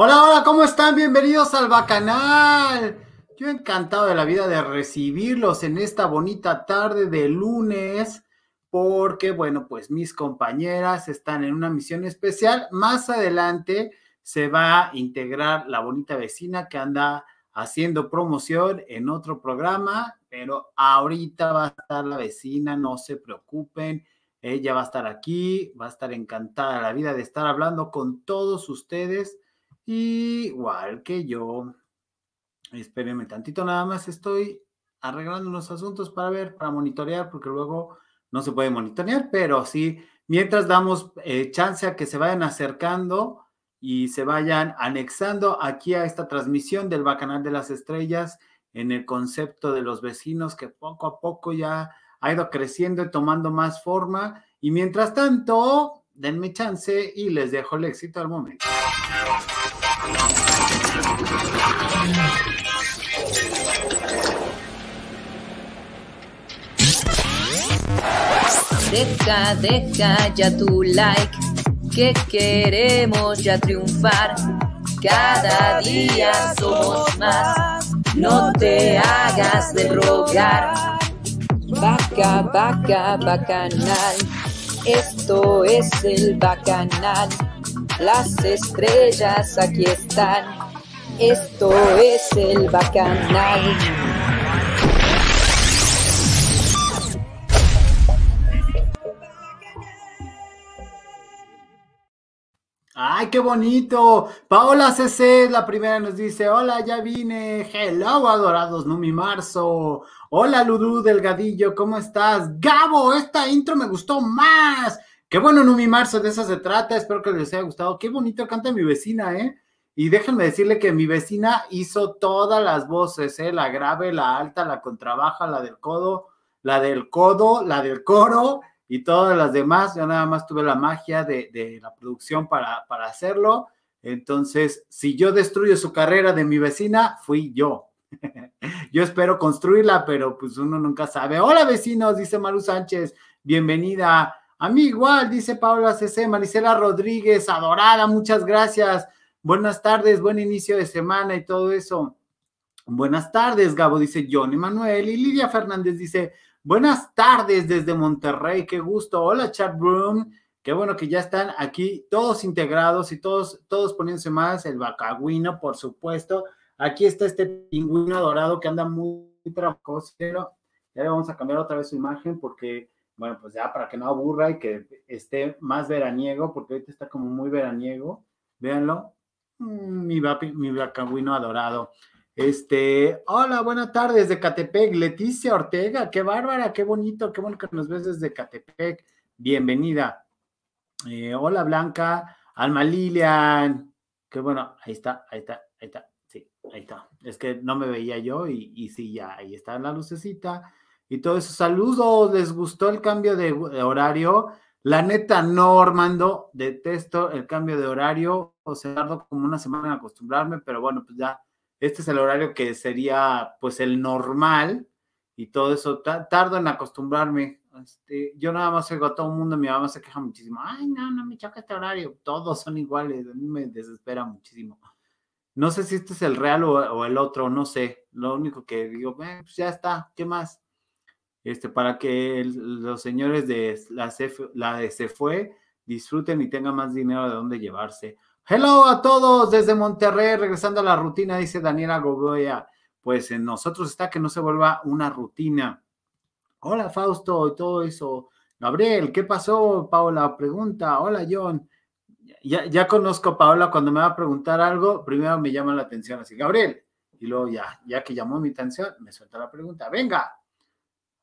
Hola, hola, ¿cómo están? Bienvenidos al Bacanal. Yo encantado de la vida de recibirlos en esta bonita tarde de lunes, porque, bueno, pues mis compañeras están en una misión especial. Más adelante se va a integrar la bonita vecina que anda haciendo promoción en otro programa, pero ahorita va a estar la vecina, no se preocupen. Ella va a estar aquí, va a estar encantada la vida de estar hablando con todos ustedes Igual que yo. Espérenme tantito, nada más estoy arreglando unos asuntos para ver, para monitorear, porque luego no se puede monitorear, pero sí, mientras damos eh, chance a que se vayan acercando y se vayan anexando aquí a esta transmisión del Bacanal de las Estrellas en el concepto de los vecinos que poco a poco ya ha ido creciendo y tomando más forma. Y mientras tanto, denme chance y les dejo el éxito al momento. Deja, deja ya tu like, que queremos ya triunfar. Cada día somos más, no te hagas de rogar. Vaca, vaca, bacanal, esto es el bacanal. Las estrellas aquí están, esto es el bacanal. ¡Ay, qué bonito! Paola CC, la primera, nos dice: Hola, ya vine. Hello, adorados Numi Marzo. Hola, Ludú Delgadillo, ¿cómo estás? Gabo, esta intro me gustó más. Qué bueno, Numi Marzo, de eso se trata. Espero que les haya gustado. Qué bonito canta mi vecina, ¿eh? Y déjenme decirle que mi vecina hizo todas las voces, ¿eh? La grave, la alta, la contrabaja, la del codo, la del codo, la del coro y todas las demás. Yo nada más tuve la magia de, la producción para, para hacerlo. Entonces, si yo destruyo su carrera de mi vecina, fui yo. yo espero construirla, pero pues uno nunca sabe. Hola vecinos, dice Maru Sánchez, bienvenida. A mí igual, dice Paula CC, Marisela Rodríguez, adorada, muchas gracias. Buenas tardes, buen inicio de semana y todo eso. Buenas tardes, Gabo, dice John Emanuel. Y Lidia Fernández dice, buenas tardes desde Monterrey, qué gusto. Hola, chat room. Qué bueno que ya están aquí todos integrados y todos, todos poniéndose más. El bacagüino, por supuesto. Aquí está este pingüino dorado que anda muy trabajoso. Ya le vamos a cambiar otra vez su imagen porque bueno, pues ya para que no aburra y que esté más veraniego, porque ahorita está como muy veraniego. Véanlo. Mm, mi, mi bacagüino adorado. Este, hola, buenas tardes de Catepec, Leticia Ortega, qué bárbara, qué bonito, qué bueno que nos ves desde Catepec. Bienvenida. Eh, hola, Blanca, Alma Lilian, qué bueno, ahí está, ahí está, ahí está, sí, ahí está. Es que no me veía yo y, y sí, ya, ahí está la lucecita y todo eso. Saludos, ¿les gustó el cambio de, horario? La neta, no, Armando, detesto el cambio de horario, o sea, tardo como una semana en acostumbrarme, pero bueno, pues ya, este es el horario que sería pues el normal y todo eso, tardo en acostumbrarme. Este, yo nada más oigo a todo el mundo, mi mamá se queja muchísimo, ay, no, no me choca este horario, todos son iguales, a mí me desespera muchísimo. No sé si este es el real o, el otro, no sé, lo único que digo, eh, pues ya está, ¿qué más? Este, para que los señores de la, la de Se Fue disfruten y tengan más dinero de dónde llevarse. Hello a todos desde Monterrey, regresando a la rutina, dice Daniela Gogoya. Pues en nosotros está que no se vuelva una rutina. Hola Fausto y todo eso. Gabriel, ¿qué pasó? Paula pregunta. Hola John. Ya, ya conozco a Paola cuando me va a preguntar algo, primero me llama la atención así, Gabriel, y luego ya, ya que llamó mi atención, me suelta la pregunta, venga,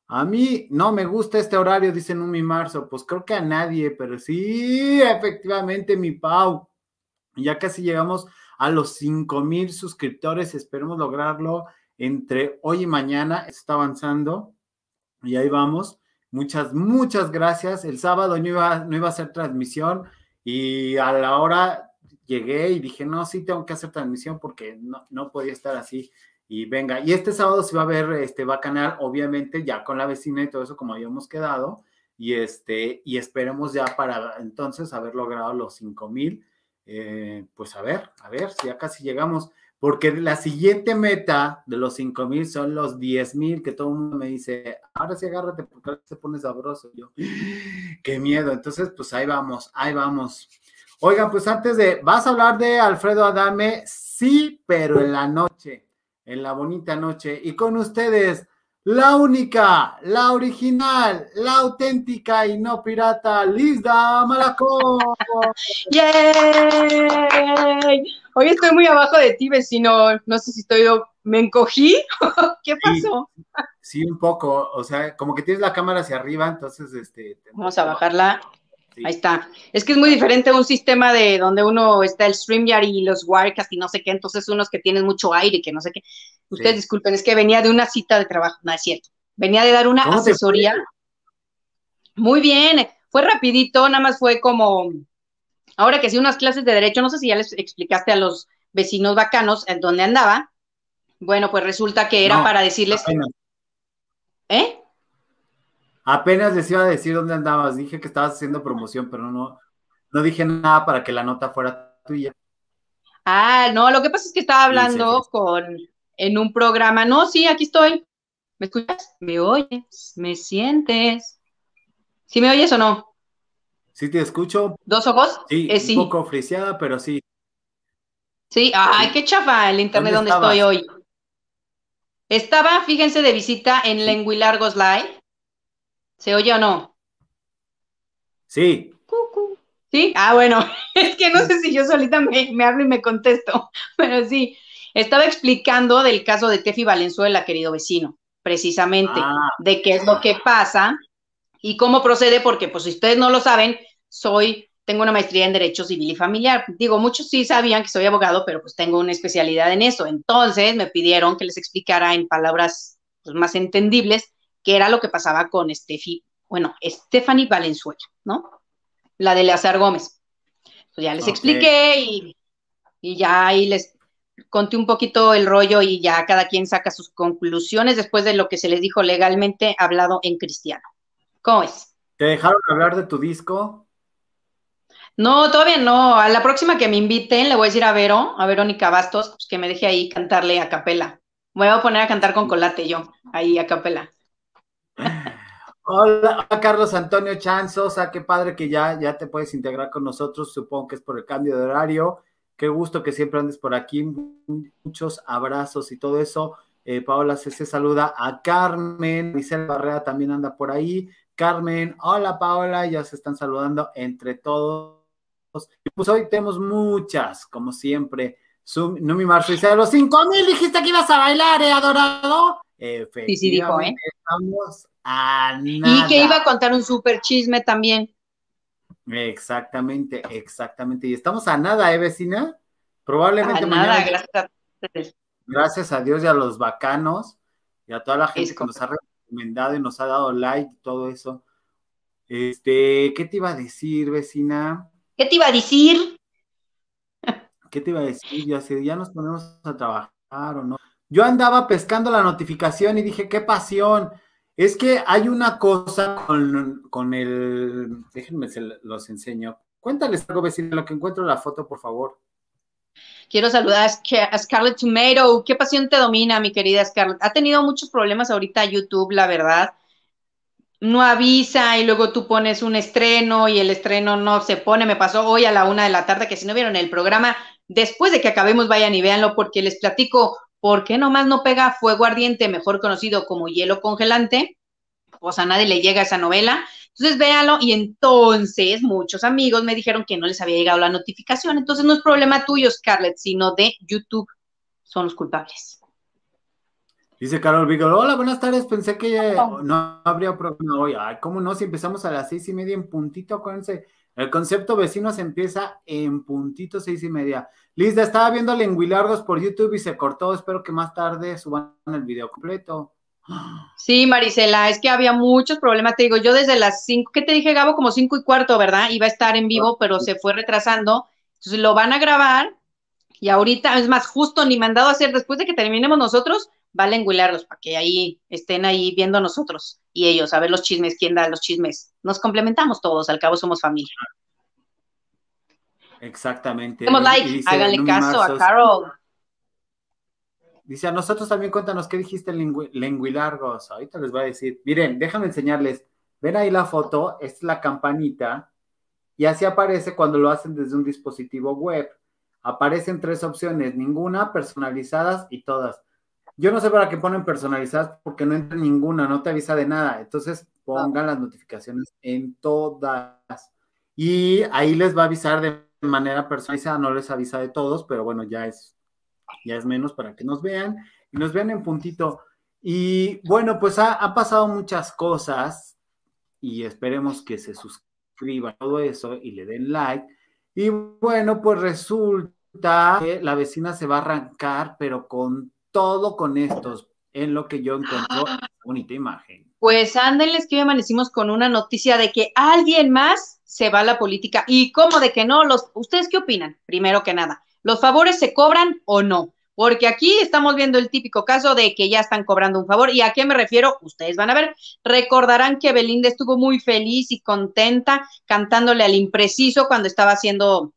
A mí no me gusta este horario, dice Numi Marzo. Pues creo que a nadie, pero sí, efectivamente, mi Pau. Ya casi llegamos a los 5 mil suscriptores. Esperemos lograrlo entre hoy y mañana. Está avanzando y ahí vamos. Muchas, muchas gracias. El sábado no iba, no iba a hacer transmisión y a la hora llegué y dije, no, sí tengo que hacer transmisión porque no, no podía estar así y venga, y este sábado se va a ver este bacanal, obviamente, ya con la vecina y todo eso, como habíamos quedado. Y este, y esperemos ya para entonces haber logrado los 5 mil. Eh, pues a ver, a ver si ya casi llegamos. Porque la siguiente meta de los 5 mil son los 10 mil, que todo el mundo me dice, ahora sí agárrate porque se pone sabroso. Yo, qué miedo. Entonces, pues ahí vamos, ahí vamos. Oigan, pues antes de, ¿vas a hablar de Alfredo Adame? Sí, pero en la noche en la bonita noche. Y con ustedes, la única, la original, la auténtica y no pirata, Lizda Malacón. ¡Yay! Hoy estoy muy abajo de ti, vecino. No sé si estoy, me encogí. ¿Qué pasó? Sí, un poco. O sea, como que tienes la cámara hacia arriba, entonces, este. Vamos a bajarla. Ahí está. Es que es muy diferente un sistema de donde uno está el StreamYard y los Wirecast y no sé qué, entonces unos que tienen mucho aire, que no sé qué. Ustedes disculpen, es que venía de una cita de trabajo, no es cierto. Venía de dar una asesoría. Muy bien, fue rapidito, nada más fue como, ahora que sí, unas clases de derecho, no sé si ya les explicaste a los vecinos bacanos en dónde andaba. Bueno, pues resulta que era para decirles... ¿Eh? Apenas les iba a decir dónde andabas. Dije que estabas haciendo promoción, pero no, no dije nada para que la nota fuera tuya. Ah, no, lo que pasa es que estaba hablando con en un programa. No, sí, aquí estoy. ¿Me escuchas? ¿Me oyes? ¿Me sientes? ¿Sí me oyes o no? Sí, te escucho. ¿Dos ojos? Sí, eh, un poco friseada, pero sí. Sí, ay, qué chafa el internet donde estoy hoy. Estaba, fíjense, de visita en Lenguilargos Live ¿Se oye o no? Sí. ¿Sí? Ah, bueno, es que no sé si yo solita me, me hablo y me contesto, pero sí. Estaba explicando del caso de Tefi Valenzuela, querido vecino, precisamente, ah. de qué es lo que pasa y cómo procede, porque pues si ustedes no lo saben, soy, tengo una maestría en Derecho Civil y Familiar. Digo, muchos sí sabían que soy abogado, pero pues tengo una especialidad en eso. Entonces me pidieron que les explicara en palabras pues, más entendibles que era lo que pasaba con Steffi, bueno, Stephanie Valenzuela, ¿no? La de Leazar Gómez. Pues ya les expliqué y, y ya ahí les conté un poquito el rollo y ya cada quien saca sus conclusiones después de lo que se les dijo legalmente hablado en cristiano. ¿Cómo es? ¿Te dejaron hablar de tu disco? No, todavía no. A la próxima que me inviten le voy a decir a Vero, a Verónica Bastos, pues que me deje ahí cantarle a capela. Me voy a poner a cantar con colate yo, ahí a capela. Hola, Carlos Antonio Chanzosa, qué padre que ya, ya te puedes integrar con nosotros, supongo que es por el cambio de horario. Qué gusto que siempre andes por aquí, muchos abrazos y todo eso. Eh, Paola se saluda a Carmen, Michelle Barrera también anda por ahí. Carmen, hola Paola, ya se están saludando entre todos. Pues hoy tenemos muchas, como siempre. no mi marzo dice, a los cinco mil dijiste que ibas a bailar, ¿eh, adorado? Sí, sí dijo, ¿eh? Estamos a nada. Y que iba a contar un súper chisme también. Exactamente, exactamente. Y estamos a nada, ¿eh, vecina? Probablemente a Nada, gracias a Gracias a Dios y a los bacanos y a toda la gente que nos ha recomendado y nos ha dado like y todo eso. Este, ¿qué te iba a decir, vecina? ¿Qué te iba a decir? ¿Qué te iba a decir? Ya, si ya nos ponemos a trabajar o no. Yo andaba pescando la notificación y dije, qué pasión. Es que hay una cosa con, el. Déjenme, se los enseño. Cuéntales algo, vecino, lo que encuentro la foto, por favor. Quiero saludar a Scarlett Tomato. ¿Qué pasión te domina, mi querida Scarlett? Ha tenido muchos problemas ahorita YouTube, la verdad. No avisa y luego tú pones un estreno y el estreno no se pone. Me pasó hoy a la una de la tarde que si no vieron el programa, después de que acabemos, vayan y véanlo porque les platico ¿Por qué nomás no pega Fuego Ardiente, mejor conocido como Hielo Congelante? Pues a nadie le llega esa novela. Entonces véalo y entonces muchos amigos me dijeron que no les había llegado la notificación. Entonces no es problema tuyo, Scarlett, sino de YouTube. Son los culpables. Dice Carol Vigor, hola, buenas tardes, pensé que no habría programa hoy. Ay, ¿cómo no? Si empezamos a las seis y media en puntito, acuérdense, el concepto vecinos empieza en puntito seis y media. Liz, estaba viendo Lenguilargos por YouTube y se cortó, espero que más tarde suban el video completo. Sí, Marisela, es que había muchos problemas, te digo, yo desde las cinco, ¿qué te dije, Gabo? Como cinco y cuarto, ¿verdad? Iba a estar en vivo, pero se fue retrasando. Entonces lo van a grabar y ahorita, es más, justo ni mandado a hacer, después de que terminemos nosotros, vale enguilarlos para que ahí estén ahí viendo nosotros y ellos, a ver los chismes, quién da los chismes. Nos complementamos todos, al cabo somos familia. Exactamente. Demos like, háganle caso a Carol. Dice, a nosotros también cuéntanos qué dijiste en lenguilargos. Ahorita les voy a decir. Miren, déjame enseñarles. Ven ahí la foto, es la campanita, y así aparece cuando lo hacen desde un dispositivo web. Aparecen tres opciones, ninguna, personalizadas y todas. Yo no sé para qué ponen personalizadas porque no entra ninguna, no te avisa de nada. Entonces pongan las notificaciones en todas. Y ahí les va a avisar de manera personalizada, no les avisa de todos, pero bueno, ya es, ya es menos para que nos vean y nos vean en puntito. Y bueno, pues ha, pasado muchas cosas y esperemos que se suscriban todo eso y le den like. Y bueno, pues resulta que la vecina se va a arrancar, pero con todo con estos, en lo que yo encuentro bonita imagen. Pues ándenles que hoy amanecimos con una noticia de que alguien más se va a la política. ¿Y cómo de que no? Los, ¿Ustedes qué opinan? Primero que nada, ¿los favores se cobran o no? Porque aquí estamos viendo el típico caso de que ya están cobrando un favor. ¿Y a qué me refiero? Ustedes van a ver. Recordarán que Belinda estuvo muy feliz y contenta cantándole al impreciso cuando estaba haciendo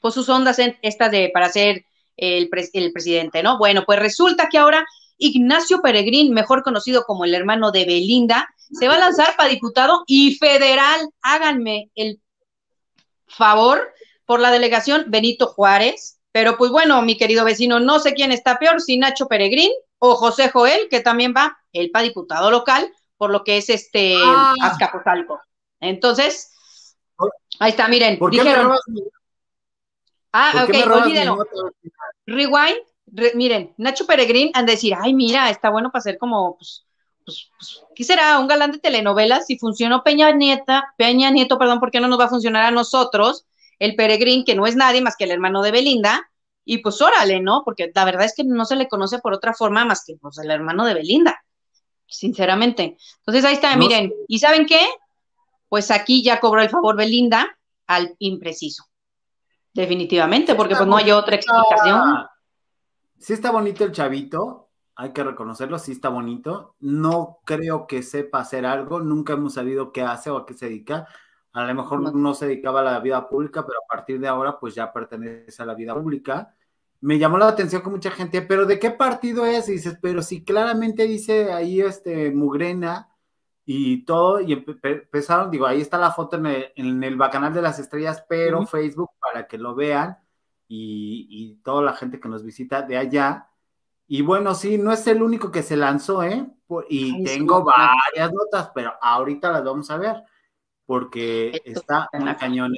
pues, sus ondas en, estas de para hacer el, presidente, ¿no? Bueno, pues resulta que ahora Ignacio Peregrín, mejor conocido como el hermano de Belinda, se va a lanzar para diputado y federal. Háganme el favor por la delegación Benito Juárez. Pero pues bueno, mi querido vecino, no sé quién está peor, si Nacho Peregrín o José Joel, que también va él para diputado local, por lo que es este ah. Azcapotzalco. Entonces, ahí está, miren, dijeron. Ah, ok, olvídelo. Rewind, miren, Nacho Peregrín han de decir, ay, mira, está bueno para ser como, pues, pues, pues, ¿qué será? Un galán de telenovelas. Si funcionó Peña Nieta, Peña Nieto, perdón, ¿por qué no nos va a funcionar a nosotros? El Peregrín, que no es nadie más que el hermano de Belinda, y pues órale, ¿no? Porque la verdad es que no se le conoce por otra forma más que pues el hermano de Belinda, sinceramente. Entonces ahí está, miren, ¿y saben qué? Pues aquí ya cobró el favor Belinda al impreciso. Definitivamente, porque pues no hay otra explicación. Sí está bonito el chavito, hay que reconocerlo, sí está bonito. No creo que sepa hacer algo, nunca hemos sabido qué hace o a qué se dedica. A lo mejor no. se dedicaba a la vida pública, pero a partir de ahora pues ya pertenece a la vida pública. Me llamó la atención que mucha gente, pero ¿de qué partido es? Y dices, pero si claramente dice ahí este Mugrena, y todo, y empezaron, digo, ahí está la foto en el, en el Bacanal de las Estrellas, pero Facebook para que lo vean y, toda la gente que nos visita de allá. Y bueno, sí, no es el único que se lanzó, ¿eh? Y tengo varias notas, pero ahorita las vamos a ver, porque está en la cañón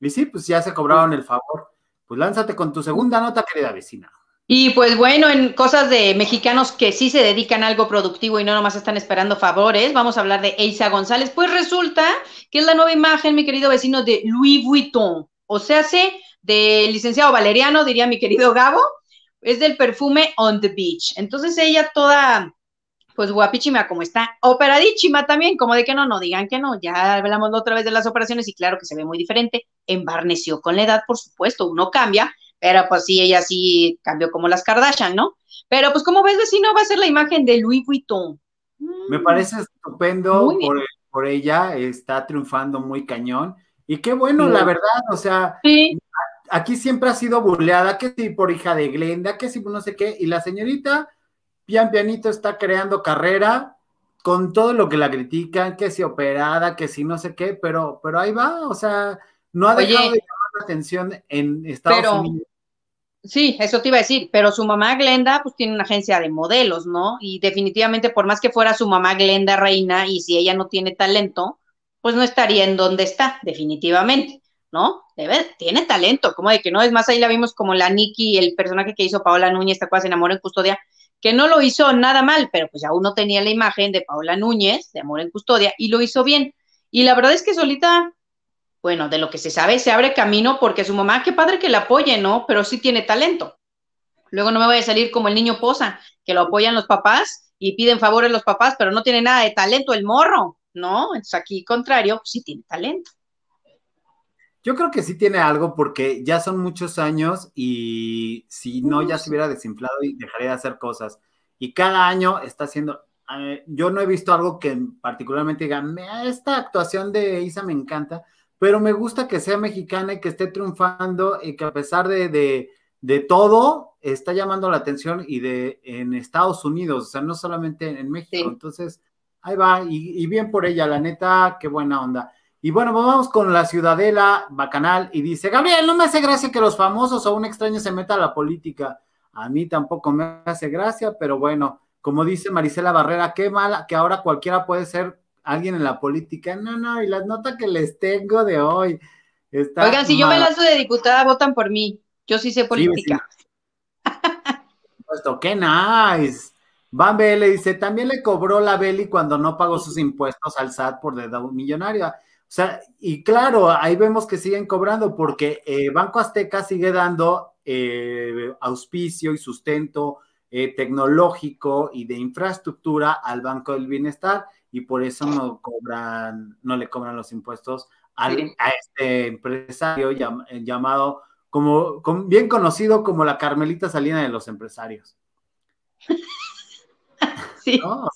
Y sí, pues ya se cobraron el favor. Pues lánzate con tu segunda nota, querida vecina. Y pues bueno, en cosas de mexicanos que sí se dedican a algo productivo y no nomás están esperando favores, vamos a hablar de Eisa González. Pues resulta que es la nueva imagen, mi querido vecino, de Louis Vuitton. O sea, se del licenciado Valeriano, diría mi querido Gabo, es del perfume On the Beach. Entonces ella toda, pues guapichima como está, operadísima también, como de que no, no digan que no, ya hablamos otra vez de las operaciones y claro que se ve muy diferente, embarneció con la edad, por supuesto, uno cambia, pero pues sí, ella sí cambió como las Kardashian, ¿no? Pero pues como ves, vecino, va a ser la imagen de Louis Vuitton. Me parece estupendo por, ella, está triunfando muy cañón. Y qué bueno, la verdad, o sea, aquí siempre ha sido burleada, que si por hija de Glenda, que si no sé qué, y la señorita, pian pianito, está creando carrera con todo lo que la critican, que si operada, que si no sé qué, pero, pero ahí va, o sea, no ha dejado de llamar la atención en Estados Unidos. Sí, eso te iba a decir, pero su mamá Glenda pues tiene una agencia de modelos, ¿no? Y definitivamente por más que fuera su mamá Glenda reina y si ella no tiene talento, pues no estaría en donde está, definitivamente, ¿no? Tiene talento, como de que no, es más, ahí la vimos como la Nikki, el personaje que hizo Paola Núñez, esta cosa se enamoró en custodia, que no lo hizo nada mal, pero pues ya uno tenía la imagen de Paola Núñez, de Amor en Custodia, y lo hizo bien. Y la verdad es que solita, bueno, de lo que se sabe, se abre camino porque su mamá, qué padre que la apoye, ¿no? Pero sí tiene talento. Luego no me voy a salir como el niño posa, que lo apoyan los papás y piden favores los papás, pero no tiene nada de talento el morro, ¿no? Entonces aquí, contrario, sí tiene talento. Yo creo que sí tiene algo porque ya son muchos años y si no ya se hubiera desinflado y dejaría de hacer cosas. Y cada año está haciendo, eh, yo no he visto algo que particularmente diga, esta actuación de Isa me encanta, pero me gusta que sea mexicana y que esté triunfando y que a pesar de, de, todo está llamando la atención y de en Estados Unidos, o sea, no solamente en México. Entonces, ahí va y, y bien por ella, la neta, qué buena onda. Y bueno, pues vamos con la Ciudadela Bacanal y dice, Gabriel, no me hace gracia que los famosos o un extraño se meta a la política. A mí tampoco me hace gracia, pero bueno, como dice Marisela Barrera, qué mala que ahora cualquiera puede ser alguien en la política. No, no, y las notas que les tengo de hoy. Oigan, si yo me lanzo de diputada, votan por mí. Yo sí sé política. Puesto, qué nice. Van le dice, también le cobró la Beli cuando no pagó sus impuestos al SAT por deuda millonaria. O sea, y claro, ahí vemos que siguen cobrando porque eh, Banco Azteca sigue dando eh, auspicio y sustento eh, tecnológico y de infraestructura al Banco del Bienestar y por eso no cobran, no le cobran los impuestos a este empresario llamado como, bien conocido como la Carmelita Salina de los empresarios.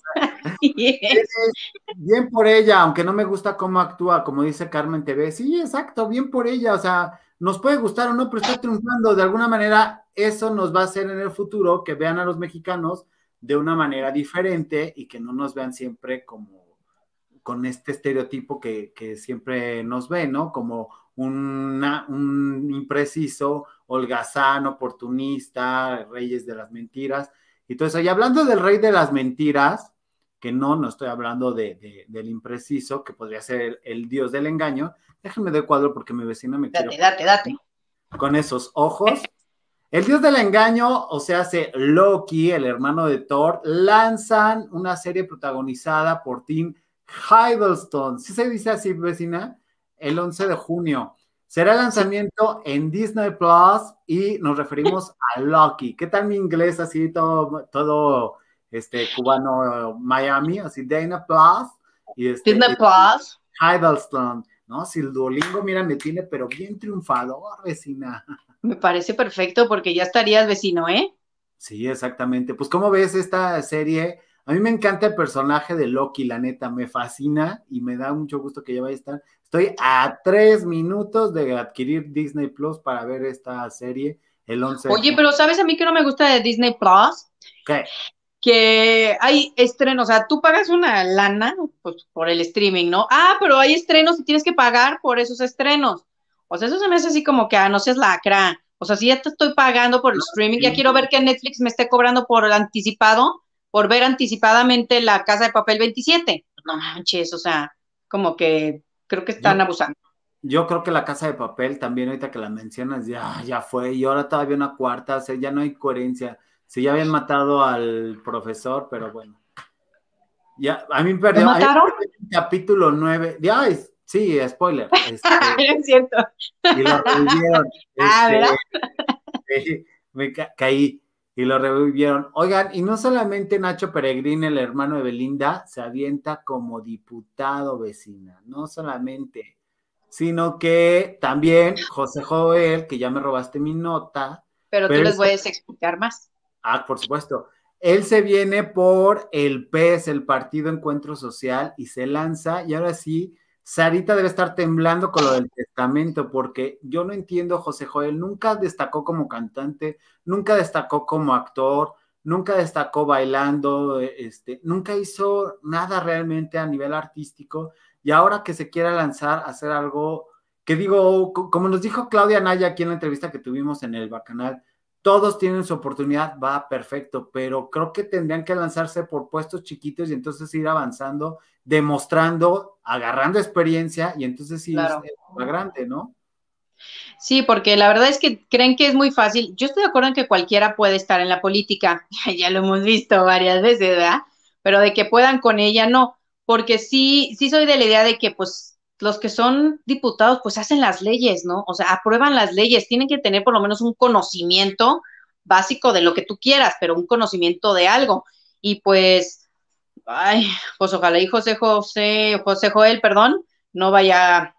Sí. bien. por ella, aunque no me gusta cómo actúa, como dice Carmen TV. Sí, exacto, bien por ella. O sea, nos puede gustar o no, pero está triunfando. De alguna manera, eso nos va a hacer en el futuro que vean a los mexicanos de una manera diferente y que no nos vean siempre como con este estereotipo que, siempre nos ve, ¿no? Como un impreciso, holgazán, oportunista, reyes de las mentiras. Y todo eso. Y hablando del rey de las mentiras, que no, no estoy hablando de, del impreciso, que podría ser el, dios del engaño. Déjenme de cuadro porque mi vecina me Date, date, date. Con esos ojos. El dios del engaño, o sea, hace Loki, el hermano de Thor, lanzan una serie protagonizada por Tim Hiddleston. ¿Sí se dice así, vecina? El 11 de junio. Será el lanzamiento en Disney Plus y nos referimos a Loki. ¿Qué tal mi inglés así todo, todo este cubano Miami, así Disney Plus y este, Disney Plus. Hiddleston, ¿no? Si el Duolingo, mira, me tiene pero bien triunfador, vecina. Me parece perfecto porque ya estarías vecino, ¿eh? Sí, exactamente. Pues, ¿cómo ves esta serie? A mí me encanta el personaje de Loki, la neta, me fascina y me da mucho gusto que ya vaya a estar. Estoy a tres minutos de adquirir Disney Plus para ver esta serie el 11. Oye, pero ¿sabes a mí que no me gusta de Disney Plus? ¿Qué? Que hay estrenos, o sea, tú pagas una lana pues, por el streaming, ¿no? Ah, pero hay estrenos y tienes que pagar por esos estrenos. O sea, eso se me hace así como que, ah, no seas lacra. O sea, si ya te estoy pagando por el streaming, ya quiero ver que Netflix me esté cobrando por anticipado, por ver anticipadamente la Casa de Papel 27. No manches, o sea, como que creo que están abusando. Yo creo que la Casa de Papel también, ahorita que la mencionas, ya, ya fue, y ahora todavía una cuarta, o sea, ya no hay coherencia. Si ya habían matado al profesor, pero bueno. Ya, a mí me perdió. mataron? capítulo 9. Ya, sí, spoiler. Este, es cierto. Y lo revivieron. ah, ¿verdad? Este, me caí y lo revivieron. Oigan, y no solamente Nacho Peregrín, el hermano de Belinda, se avienta como diputado vecina, no solamente, sino que también José Joel, que ya me robaste mi nota. Pero, tú les puedes explicar más. Ah, por supuesto. Él se viene por el PES, el Partido Encuentro Social, y se lanza, y ahora sí, Sarita debe estar temblando con lo del testamento, porque yo no entiendo, José Joel, nunca destacó como cantante, nunca destacó como actor, nunca destacó bailando, este, nunca hizo nada realmente a nivel artístico, y ahora que se quiera lanzar a hacer algo que digo, como nos dijo Claudia Naya aquí en la entrevista que tuvimos en el Bacanal, todos tienen su oportunidad, va perfecto, pero creo que tendrían que lanzarse por puestos chiquitos y entonces ir avanzando, demostrando, agarrando experiencia y entonces sí va grande, ¿no? Sí, porque la verdad es que creen que es muy fácil. Yo estoy de acuerdo en que cualquiera puede estar en la política, ya lo hemos visto varias veces, ¿verdad? Pero de que puedan con ella, no, porque sí, sí soy de la idea de que pues los que son diputados pues hacen las leyes, ¿no? O sea, aprueban las leyes, tienen que tener por lo menos un conocimiento básico de lo que tú quieras, pero un conocimiento de algo. Y pues, ay, pues ojalá y José José, José Joel, perdón, no vaya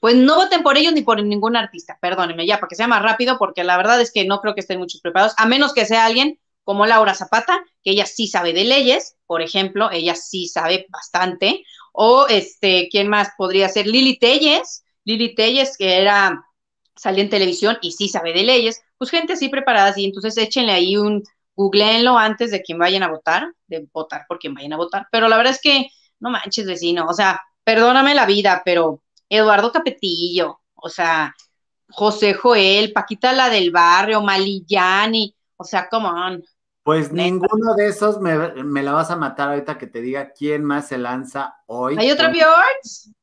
pues no voten por ellos ni por ningún artista, perdónenme ya, para que sea más rápido, porque la verdad es que no creo que estén muchos preparados, a menos que sea alguien como Laura Zapata, que ella sí sabe de leyes, por ejemplo, ella sí sabe bastante, o este, ¿quién más podría ser? Lili Telles, Lili Telles, que era, salía en televisión y sí sabe de leyes, pues gente así preparada, y entonces échenle ahí un, googleenlo antes de quien vayan a votar, de votar por quien vayan a votar, pero la verdad es que, no manches, vecino, o sea, perdóname la vida, pero Eduardo Capetillo, o sea, José Joel, Paquita la del barrio, Malillani, o sea, come on. Pues ninguno de esos me, la vas a matar ahorita que te diga quién más se lanza hoy. ¿Hay otro peor?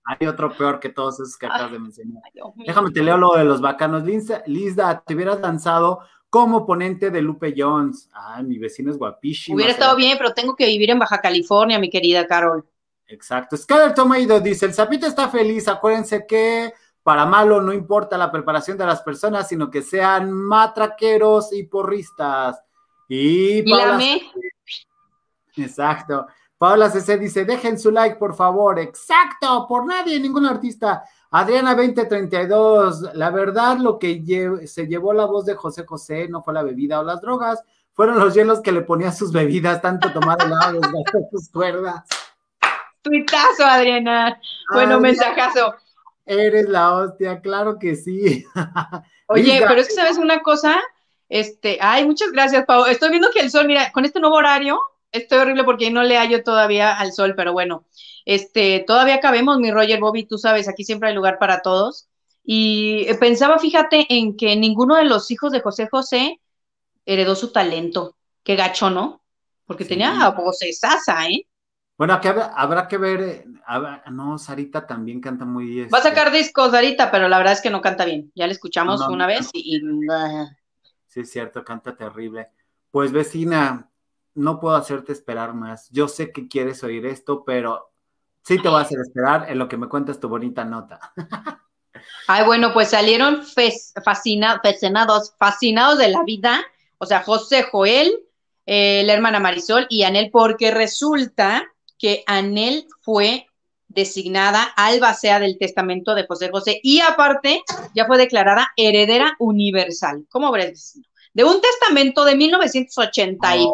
Hay otro peor que todos esos que acabas de mencionar. Déjame te leo lo de los bacanos. Lisa, te hubieras lanzado como ponente de Lupe Jones. Ay, mi vecino es guapísimo. Hubiera estado bien, pero tengo que vivir en Baja California, mi querida Carol. Exacto. Skyler Tomaido dice, el sapito está feliz, acuérdense que para malo no importa la preparación de las personas, sino que sean matraqueros y porristas. Y Paula Exacto. Paula CC dice, dejen su like, por favor. Exacto, por nadie, ningún artista. Adriana 2032, la verdad lo que se llevó la voz de José José no fue la bebida o las drogas, fueron los hielos que le ponía a sus bebidas, tanto tomar helado desde sus cuerdas. Tuitazo, Adriana. Bueno, mensajazo. Eres la hostia, claro que sí. Oye, pero es que sabes una cosa, este, ay, muchas gracias, Pau. Estoy viendo que el sol, mira, con este nuevo horario, estoy horrible porque no le hallo todavía al sol, pero bueno, este, todavía cabemos, mi Roger Bobby, tú sabes, aquí siempre hay lugar para todos. Y pensaba, fíjate, en que ninguno de los hijos de José José heredó su talento. Qué gacho, ¿no? Porque tenía voces sasa, ¿eh? Bueno, aquí habrá, que ver. Eh, no, Sarita también canta muy bien. Va a sacar este discos, Sarita, pero la verdad es que no canta bien. Ya le escuchamos una vez y, Sí, es cierto, canta terrible. Pues vecina, no puedo hacerte esperar más. Yo sé que quieres oír esto, pero sí te voy a hacer esperar en lo que me cuentas tu bonita nota. Ay, bueno, pues salieron fascinados, fascinados de la vida. O sea, José Joel, eh, la hermana Marisol y Anel, porque resulta que Anel fue designada albacea del testamento de José José y aparte ya fue declarada heredera universal. ¿Cómo ves? De un testamento de 1980 y,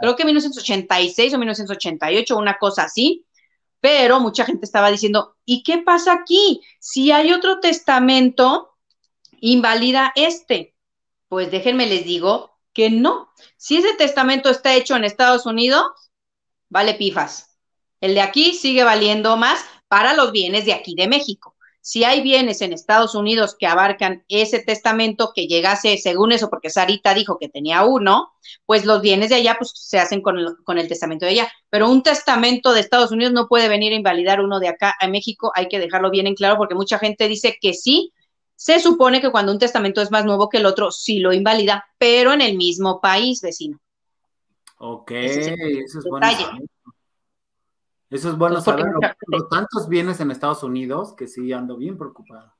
creo que 1986 o 1988, una cosa así, pero mucha gente estaba diciendo, ¿y qué pasa aquí? Si hay otro testamento, invalida este. Pues déjenme les digo que no. Si ese testamento está hecho en Estados Unidos, vale pifas. El de aquí sigue valiendo más para los bienes de aquí de México. Si hay bienes en Estados Unidos que abarcan ese testamento que llegase, según eso, porque Sarita dijo que tenía uno, pues los bienes de allá pues, se hacen con el, con el testamento de allá. Pero un testamento de Estados Unidos no puede venir a invalidar uno de acá a México. Hay que dejarlo bien en claro porque mucha gente dice que sí. Se supone que cuando un testamento es más nuevo que el otro, sí lo invalida, pero en el mismo país vecino. Ok, eso es bueno. Eso es bueno saber. tantos bienes en Estados Unidos que sí ando bien preocupado.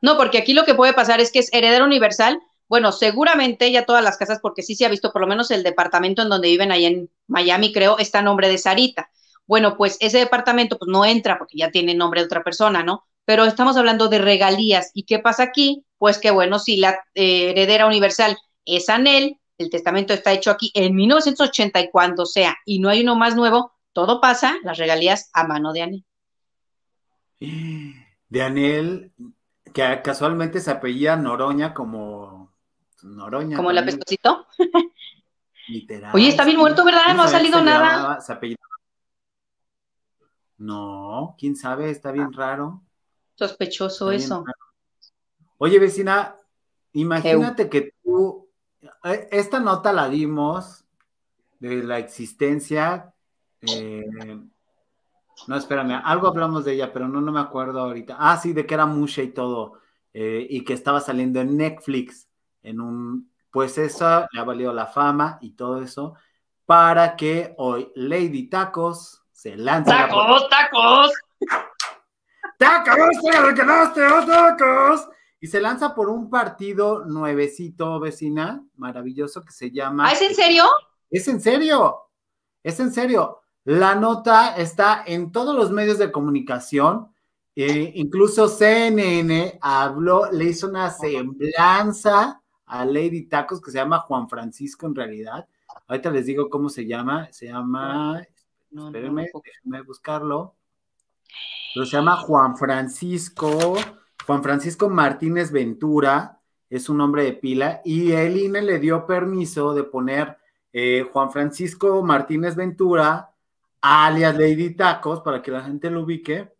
No, porque aquí lo que puede pasar es que es heredero universal. Bueno, seguramente ya todas las casas, porque sí se ha visto, por lo menos el departamento en donde viven ahí en Miami, creo, está a nombre de Sarita. Bueno, pues ese departamento pues no entra porque ya tiene nombre de otra persona, ¿no? Pero estamos hablando de regalías. ¿Y qué pasa aquí? Pues que bueno, si la eh, heredera universal es Anel, el testamento está hecho aquí en 1980 y cuando sea, y no hay uno más nuevo, todo pasa, las regalías a mano de Anel. De Anel, que casualmente se apellida Noroña como Noroña. Como el apestosito. Literal. Oye, está bien muerto, ¿verdad? No ha salido nada. No, quién sabe, está bien raro. Sospechoso eso. Oye, vecina, imagínate que tú eh, esta nota la dimos de la existencia. Eh, no, espérame, algo hablamos de ella, pero no, no me acuerdo ahorita. Ah, sí, de que era musha y todo. eh, y que estaba saliendo en Netflix, en un, pues eso le ha valido la fama y todo eso, para que hoy Lady Tacos se lance. ¡Tacos, tacos! ¡Tacos! ¡Oh, tacos! Y se lanza por un partido nuevecito, vecina, maravilloso, que se llama... ¿Ah, es en serio? Es en serio, es en serio. La nota está en todos los medios de comunicación, eh, incluso CNN habló, le hizo una semblanza a Lady Tacos que se llama Juan Francisco en realidad. Ahorita les digo cómo se llama. Se llama, espérenme, déjenme buscarlo. Pero se llama Juan Francisco, Juan Francisco Martínez Ventura, es un nombre de pila, y el INE le dio permiso de poner eh, Juan Francisco Martínez Ventura, alias Lady Tacos, para que la gente lo ubique.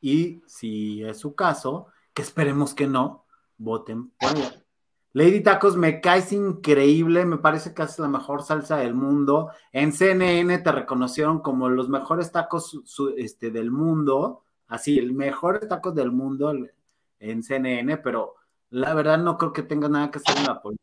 Y si es su caso, que esperemos que no, voten por ella. Lady Tacos, me caes increíble, me parece que haces la mejor salsa del mundo. En CNN te reconocieron como los mejores tacos este, del mundo, así, el mejor tacos del mundo en CNN, pero la verdad no creo que tenga nada que hacer en la política.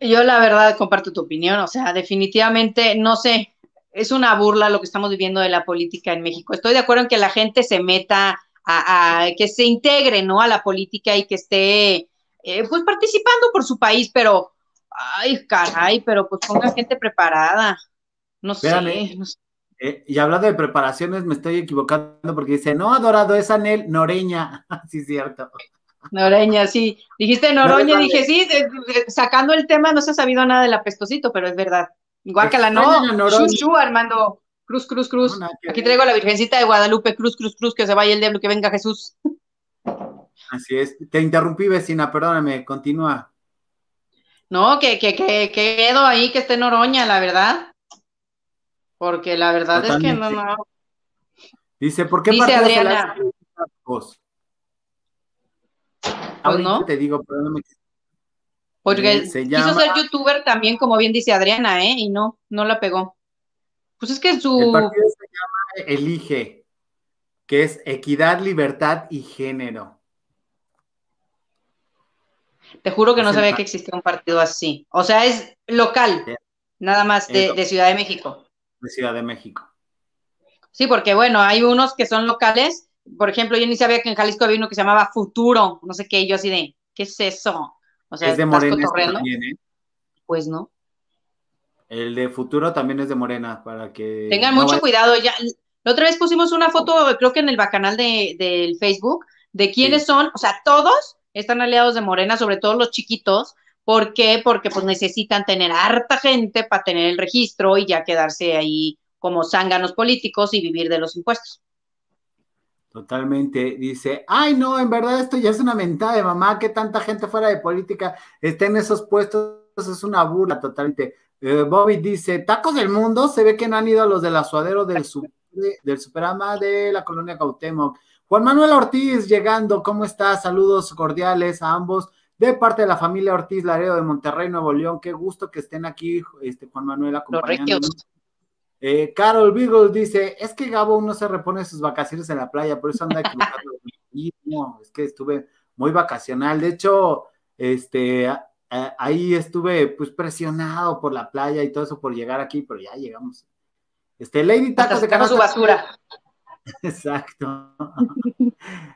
Yo la verdad comparto tu opinión, o sea, definitivamente, no sé, es una burla lo que estamos viviendo de la política en México. Estoy de acuerdo en que la gente se meta a, que se integre, ¿no? A la política y que esté, eh, pues, participando por su país, pero, ay, caray, pero pues ponga gente preparada. No sé. Eh, y hablando de preparaciones, me estoy equivocando porque dice, no, adorado, es Anel Noreña. sí, cierto. Noreña, sí. Dijiste Noroña, dije, sí, sacando el tema, no se ha sabido nada del apestosito, pero es verdad. Guácala, no. Chu, Armando. Cruz, cruz, cruz. Aquí traigo a la Virgencita de Guadalupe, cruz, cruz, cruz, que se vaya el diablo, que venga Jesús. Así es. Te interrumpí, vecina, perdóname, continúa. No, que, que, que, quedo ahí, que esté Noroña, la verdad. Porque la verdad es que no, no. Dice, ¿por qué Dice Adriana. Pues no. te digo. Porque eh, quiso ser youtuber también, como bien dice Adriana, ¿eh? Y no, no la pegó. Pues es que su... El partido se llama Elige, que es Equidad, Libertad y Género. Te juro que no sabía que existía un partido así. O sea, es local, nada más de, de, Ciudad de México. De Ciudad de México. Sí, porque bueno, hay unos que son locales. Por ejemplo, yo ni sabía que en Jalisco había uno que se llamaba Futuro, no sé qué, yo así de, ¿qué es eso? O sea, es de Morena también, ¿eh? Pues no. El de futuro también es de Morena, para que... Tengan mucho cuidado, ya. La otra vez pusimos una foto, creo que en el bacanal de, del Facebook, de quiénes son, o sea, todos están aliados de Morena, sobre todo los chiquitos. ¿Por qué? Porque pues necesitan tener harta gente para tener el registro y ya quedarse ahí como zánganos políticos y vivir de los impuestos. Totalmente. Dice, ay no, en verdad esto ya es una mentada de mamá, que tanta gente fuera de política esté en esos puestos, es una burla totalmente. Eh, Bobby dice, tacos del mundo, se ve que no han ido a los del asuadero del, del Superama de la colonia Cautemoc. Juan Manuel Ortiz llegando, ¿cómo está? Saludos cordiales a ambos de parte de la familia Ortiz Laredo de Monterrey, Nuevo León. Qué gusto que estén aquí, este Juan Manuel acompañándonos. Eh, Carol Beagle dice, es que Gabo no se repone sus vacaciones en la playa, por eso anda equivocado. no, es que estuve muy vacacional. De hecho, este, ahí estuve pues presionado por la playa y todo eso por llegar aquí, pero ya llegamos. Este, Lady Tacos de Canasta. su basura. Exacto.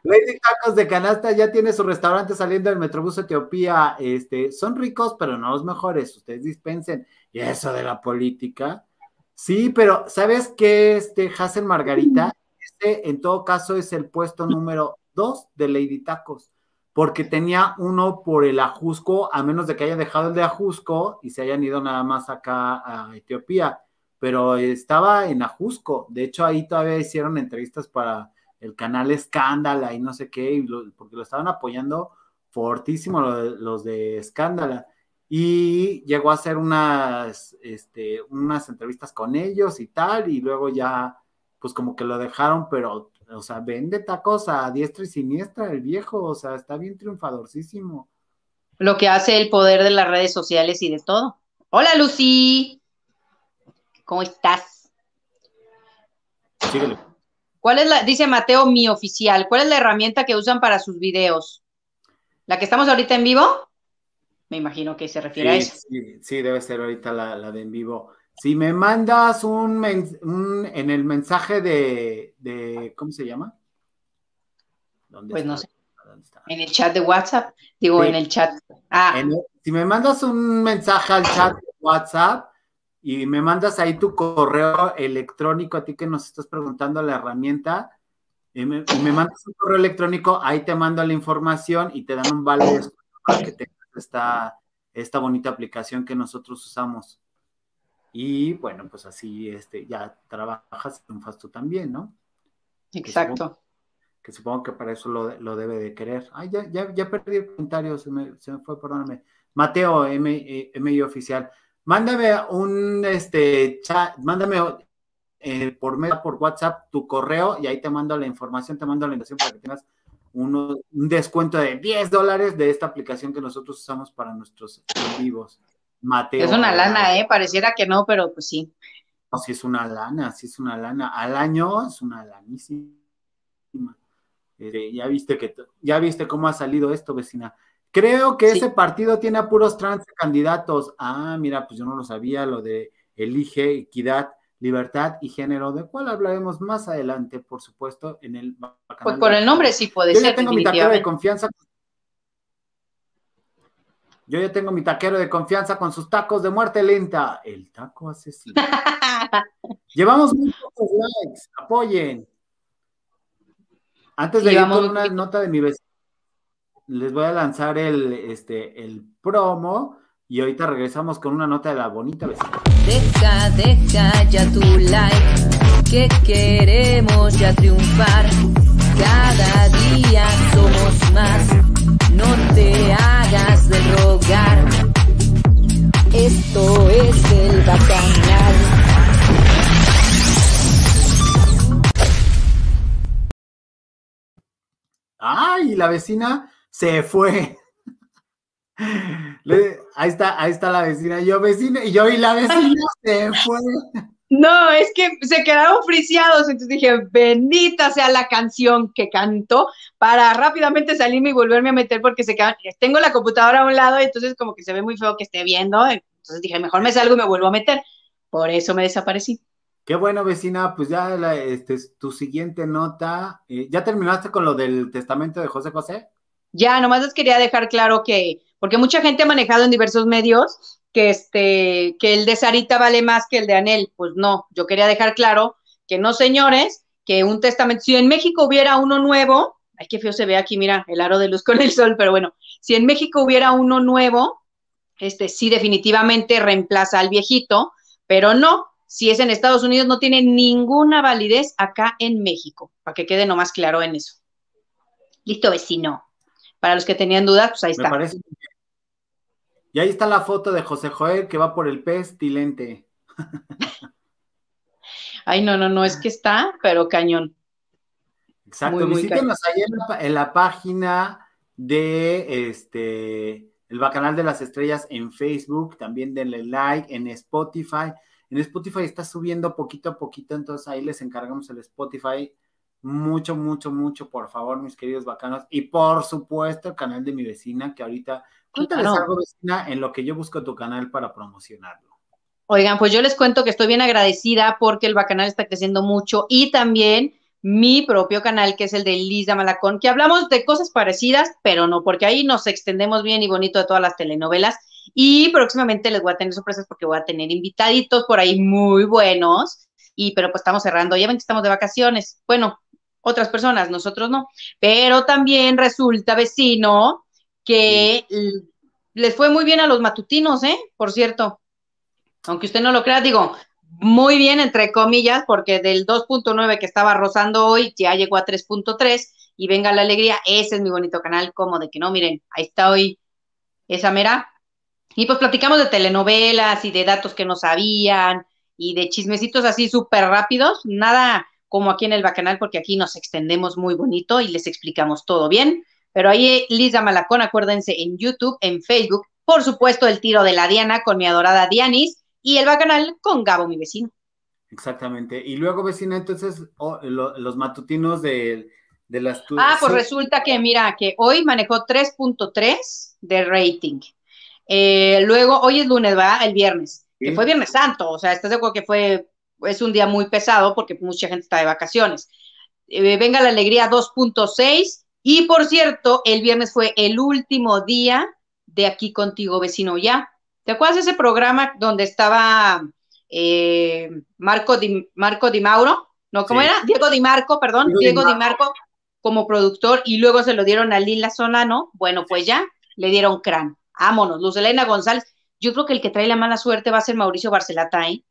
Lady Tacos de Canasta ya tiene su restaurante saliendo del Metrobús Etiopía. Este, son ricos, pero no los mejores. Ustedes dispensen. Y eso de la política. Sí, pero ¿sabes qué, este Hazel Margarita? Este, en todo caso, es el puesto número dos de Lady Tacos porque tenía uno por el Ajusco, a menos de que haya dejado el de Ajusco y se hayan ido nada más acá a Etiopía, pero estaba en Ajusco. De hecho, ahí todavía hicieron entrevistas para el canal Escándala y no sé qué, porque lo estaban apoyando fortísimo los de, Escándala. Y llegó a hacer unas, este, unas entrevistas con ellos y tal, y luego ya, pues como que lo dejaron, pero o sea, vende tacos a diestra y siniestra el viejo, o sea, está bien triunfadorcísimo. Lo que hace el poder de las redes sociales y de todo. Hola, Lucy. ¿Cómo estás? Síguele. ¿Cuál es la, dice Mateo, mi oficial, cuál es la herramienta que usan para sus videos? ¿La que estamos ahorita en vivo? Me imagino que se refiere a eso. Sí, debe ser ahorita la, de en vivo. Si me mandas un, en el mensaje de, ¿cómo se llama? pues no sé. En el chat de WhatsApp, digo, en el chat. Ah. si me mandas un mensaje al chat de WhatsApp y me mandas ahí tu correo electrónico, a ti que nos estás preguntando la herramienta, y me, mandas un correo electrónico, ahí te mando la información y te dan un vale para que esta, esta bonita aplicación que nosotros usamos. Y bueno, pues así este, ya trabajas, triunfas tú también, ¿no? Exacto que supongo que para eso lo, debe de querer. Ay, ya, ya, ya perdí el comentario, se me, se me fue, perdóname. Mateo, M, eh, MI oficial. Mándame un este chat, mándame eh, por por WhatsApp tu correo y ahí te mando la información, te mando la invitación para que tengas un descuento de 10 dólares de esta aplicación que nosotros usamos para nuestros vivos. Mateo. Es una lana, ¿eh? Pareciera que no, pero pues sí. No, si es una lana, si es una lana. Al año es una lanísima. Eh, ya viste que ya viste cómo ha salido esto, vecina. Creo que ese partido tiene a puros trans candidatos. Ah, mira, pues yo no lo sabía, lo de elige equidad, libertad y género, de cuál hablaremos más adelante, por supuesto, en el Pues por el nombre sí puede ser. Yo ya tengo mi taquero de confianza. Yo ya tengo mi taquero de confianza con sus tacos de muerte lenta. El taco asesino. Llevamos muy pocos likes. Apoyen. Antes de ir con una nota de mi vecino, les voy a lanzar el, este, el promo y ahorita regresamos con una nota de la bonita vecina. Deja, deja ya tu like, que queremos ya triunfar. Cada día somos más, no te hagas de rogar. Esto es el bacanal. ¡Ay! La vecina se fue. Ahí está, ahí está la vecina. yo, vecina, y yo y la vecina se fue. No, es que se quedaron friciados, entonces dije, bendita sea la canción que canto, para rápidamente salirme y volverme a meter porque se quedan, tengo la computadora a un lado, entonces como que se ve muy feo que esté viendo, entonces dije, mejor me salgo y me vuelvo a meter, por eso me desaparecí. Qué bueno, vecina, pues ya la, este, tu siguiente nota, eh, ¿ya terminaste con lo del testamento de José José? Ya, nomás les quería dejar claro que, porque mucha gente ha manejado en diversos medios que este, que el de Sarita vale más que el de Anel. Pues no, yo quería dejar claro que no, señores, que un testamento, si en México hubiera uno nuevo, ay, qué feo se ve aquí, mira, el aro de luz con el sol, pero bueno, si en México hubiera uno nuevo, este sí definitivamente reemplaza al viejito, pero no, si es en Estados Unidos, no tiene ninguna validez acá en México, para que quede nomás claro en eso. Listo, vecino. Para los que tenían dudas, pues ahí está. Me parece y ahí está la foto de José Joel que va por el pestilente. Ay, no, no, no, es que está, pero cañón. Exacto, visítenos ahí en la, en la, página de este el Bacanal de las Estrellas en Facebook, también denle like en Spotify. En Spotify está subiendo poquito a poquito, entonces ahí les encargamos el Spotify. Mucho, mucho, mucho, por favor, mis queridos bacanos. Y por supuesto, el canal de mi vecina, que ahorita, cuéntales algo, vecina, en lo que yo busco tu canal para promocionarlo. Oigan, pues yo les cuento que estoy bien agradecida porque el bacanal está creciendo mucho y también mi propio canal, que es el de Lisa Malacón, que hablamos de cosas parecidas, pero no, porque ahí nos extendemos bien y bonito de todas las telenovelas y próximamente les voy a tener sorpresas porque voy a tener invitaditos por ahí muy buenos. Y pero pues estamos cerrando, ya ven que estamos de vacaciones. Bueno, otras personas, nosotros no. Pero también resulta, vecino, que les fue muy bien a los matutinos, ¿eh? Por cierto. Aunque usted no lo crea, digo, muy bien, entre comillas, porque del 2.9 que estaba rozando hoy ya llegó a 3.3 y venga la alegría, ese es mi bonito canal, como de que no, miren, ahí está hoy esa mera y pues platicamos de telenovelas y de datos que no sabían y de chismecitos así súper rápidos, nada como aquí en el Bacanal, porque aquí nos extendemos muy bonito y les explicamos todo bien. Pero ahí Lisa Malacón, acuérdense, en YouTube, en Facebook, por supuesto, el tiro de la Diana con mi adorada Dianis y el Bacanal con Gabo, mi vecino. Exactamente. Y luego, vecina, entonces, los matutinos de, de las... Ah, pues resulta que, mira, que hoy manejó 3.3 de rating. Eh, luego, hoy es lunes, va, el viernes, que fue Viernes Santo, o sea, estás de acuerdo que fue, es un día muy pesado porque mucha gente está de vacaciones. Eh, venga la alegría 2.6 y por cierto, el viernes fue el último día de aquí contigo, vecino, ya. ¿Te acuerdas de ese programa donde estaba eh, Marco, Di, Marco Di Mauro? No, ¿cómo era? Diego Di Marco, perdón, Diego, Di Marco como productor y luego se lo dieron a Lila Solano. Bueno, pues ya le dieron crán vámonos. Luz Elena González, yo creo que el que trae la mala suerte va a ser Mauricio Barcelata, ¿eh?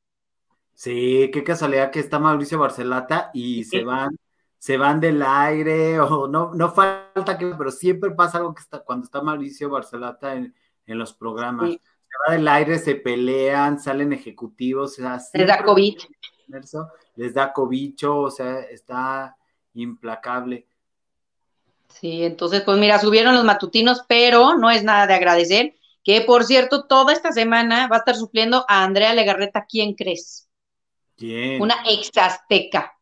Sí, qué casualidad que está Mauricio Barcelata y se van, se van del aire, o no, no falta que, pero siempre pasa algo que está cuando está Mauricio Barcelata en, los programas. Se va del aire, se pelean, salen ejecutivos, o sea, les da COVID. Les da cobicho, o sea, está implacable. Sí, entonces, pues mira, subieron los matutinos, pero no es nada de agradecer. Que por cierto, toda esta semana va a estar supliendo a Andrea Legarreta, ¿quién crees? ¿Quién? Una ex azteca.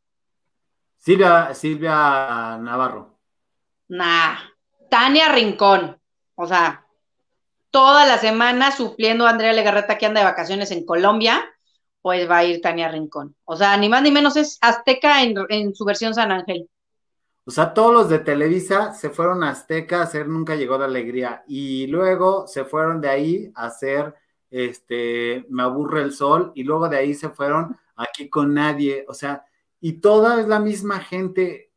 Silvia, Silvia Navarro. Nah, Tania Rincón. O sea, toda la semana supliendo a Andrea Legarreta que anda de vacaciones en Colombia, pues va a ir Tania Rincón. O sea, ni más ni menos es azteca en, en su versión San Ángel. O sea, todos los de Televisa se fueron a Azteca a hacer Nunca Llegó de Alegría y luego se fueron de ahí a hacer este Me aburre el sol y luego de ahí se fueron aquí con nadie. O sea, y toda es la misma gente.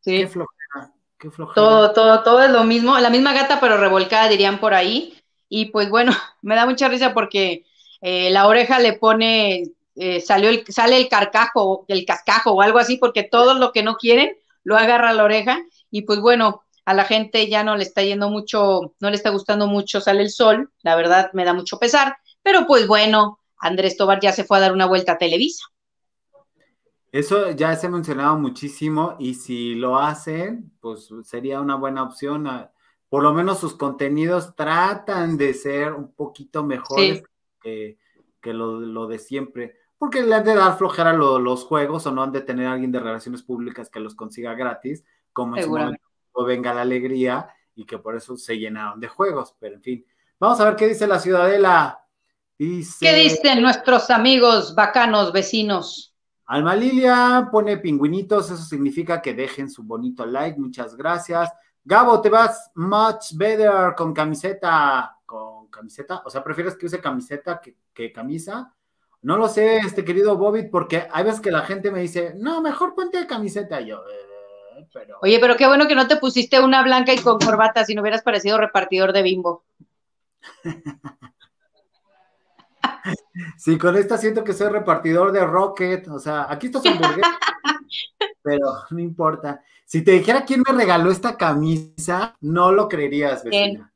Sí. Qué flojera, qué flojera. Todo, todo, todo es lo mismo, la misma gata pero revolcada dirían por ahí. Y pues bueno, me da mucha risa porque eh, la oreja le pone, eh, salió el, sale el carcajo, el cascajo o algo así, porque todo lo que no quieren lo agarra a la oreja y pues bueno, a la gente ya no le está yendo mucho, no le está gustando mucho Sale el Sol, la verdad me da mucho pesar, pero pues bueno, Andrés Tobar ya se fue a dar una vuelta a Televisa. Eso ya se ha mencionado muchísimo y si lo hacen, pues sería una buena opción. Por lo menos sus contenidos tratan de ser un poquito mejores que, lo de siempre porque le han de dar flojera los juegos o no han de tener a alguien de relaciones públicas que los consiga gratis, como en su momento venga la alegría y que por eso se llenaron de juegos. Pero en fin, vamos a ver qué dice la ciudadela. Dice, ¿Qué dicen nuestros amigos bacanos vecinos? Alma Lilia pone pingüinitos, eso significa que dejen su bonito like, muchas gracias. Gabo, te vas much better con camiseta, con camiseta, o sea, prefieres que use camiseta que, que camisa. No lo sé, este querido Bobby, porque hay veces que la gente me dice, no, mejor ponte de camiseta. yo, eh, pero... Oye, pero qué bueno que no te pusiste una blanca y con corbata, si no hubieras parecido repartidor de bimbo. sí, con esta siento que soy repartidor de Rocket, o sea, aquí está su hamburguesa, pero no importa. Si te dijera quién me regaló esta camisa, no lo creerías, vecina.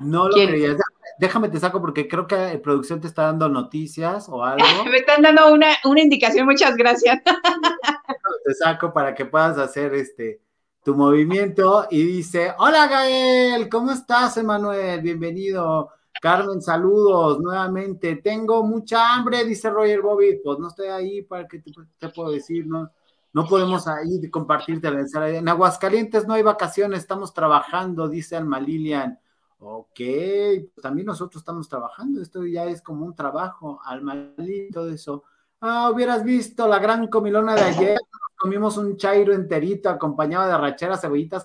No lo creerías déjame te saco porque creo que la producción te está dando noticias o algo. Me están dando una, indicación, muchas gracias. te saco para que puedas hacer este tu movimiento y dice, hola Gael, ¿cómo estás, Emanuel? Bienvenido. Carmen, saludos nuevamente. Tengo mucha hambre, dice Roger Bobby. Pues no estoy ahí para que te, puedo decir, ¿no? No podemos ahí compartirte la ensalada. En Aguascalientes no hay vacaciones, estamos trabajando, dice Alma Lilian. Ok, pues también nosotros estamos trabajando, esto ya es como un trabajo, al malito, todo eso. Ah, hubieras visto la gran comilona de ayer, comimos un chairo enterito acompañado de arracheras, cebollitas,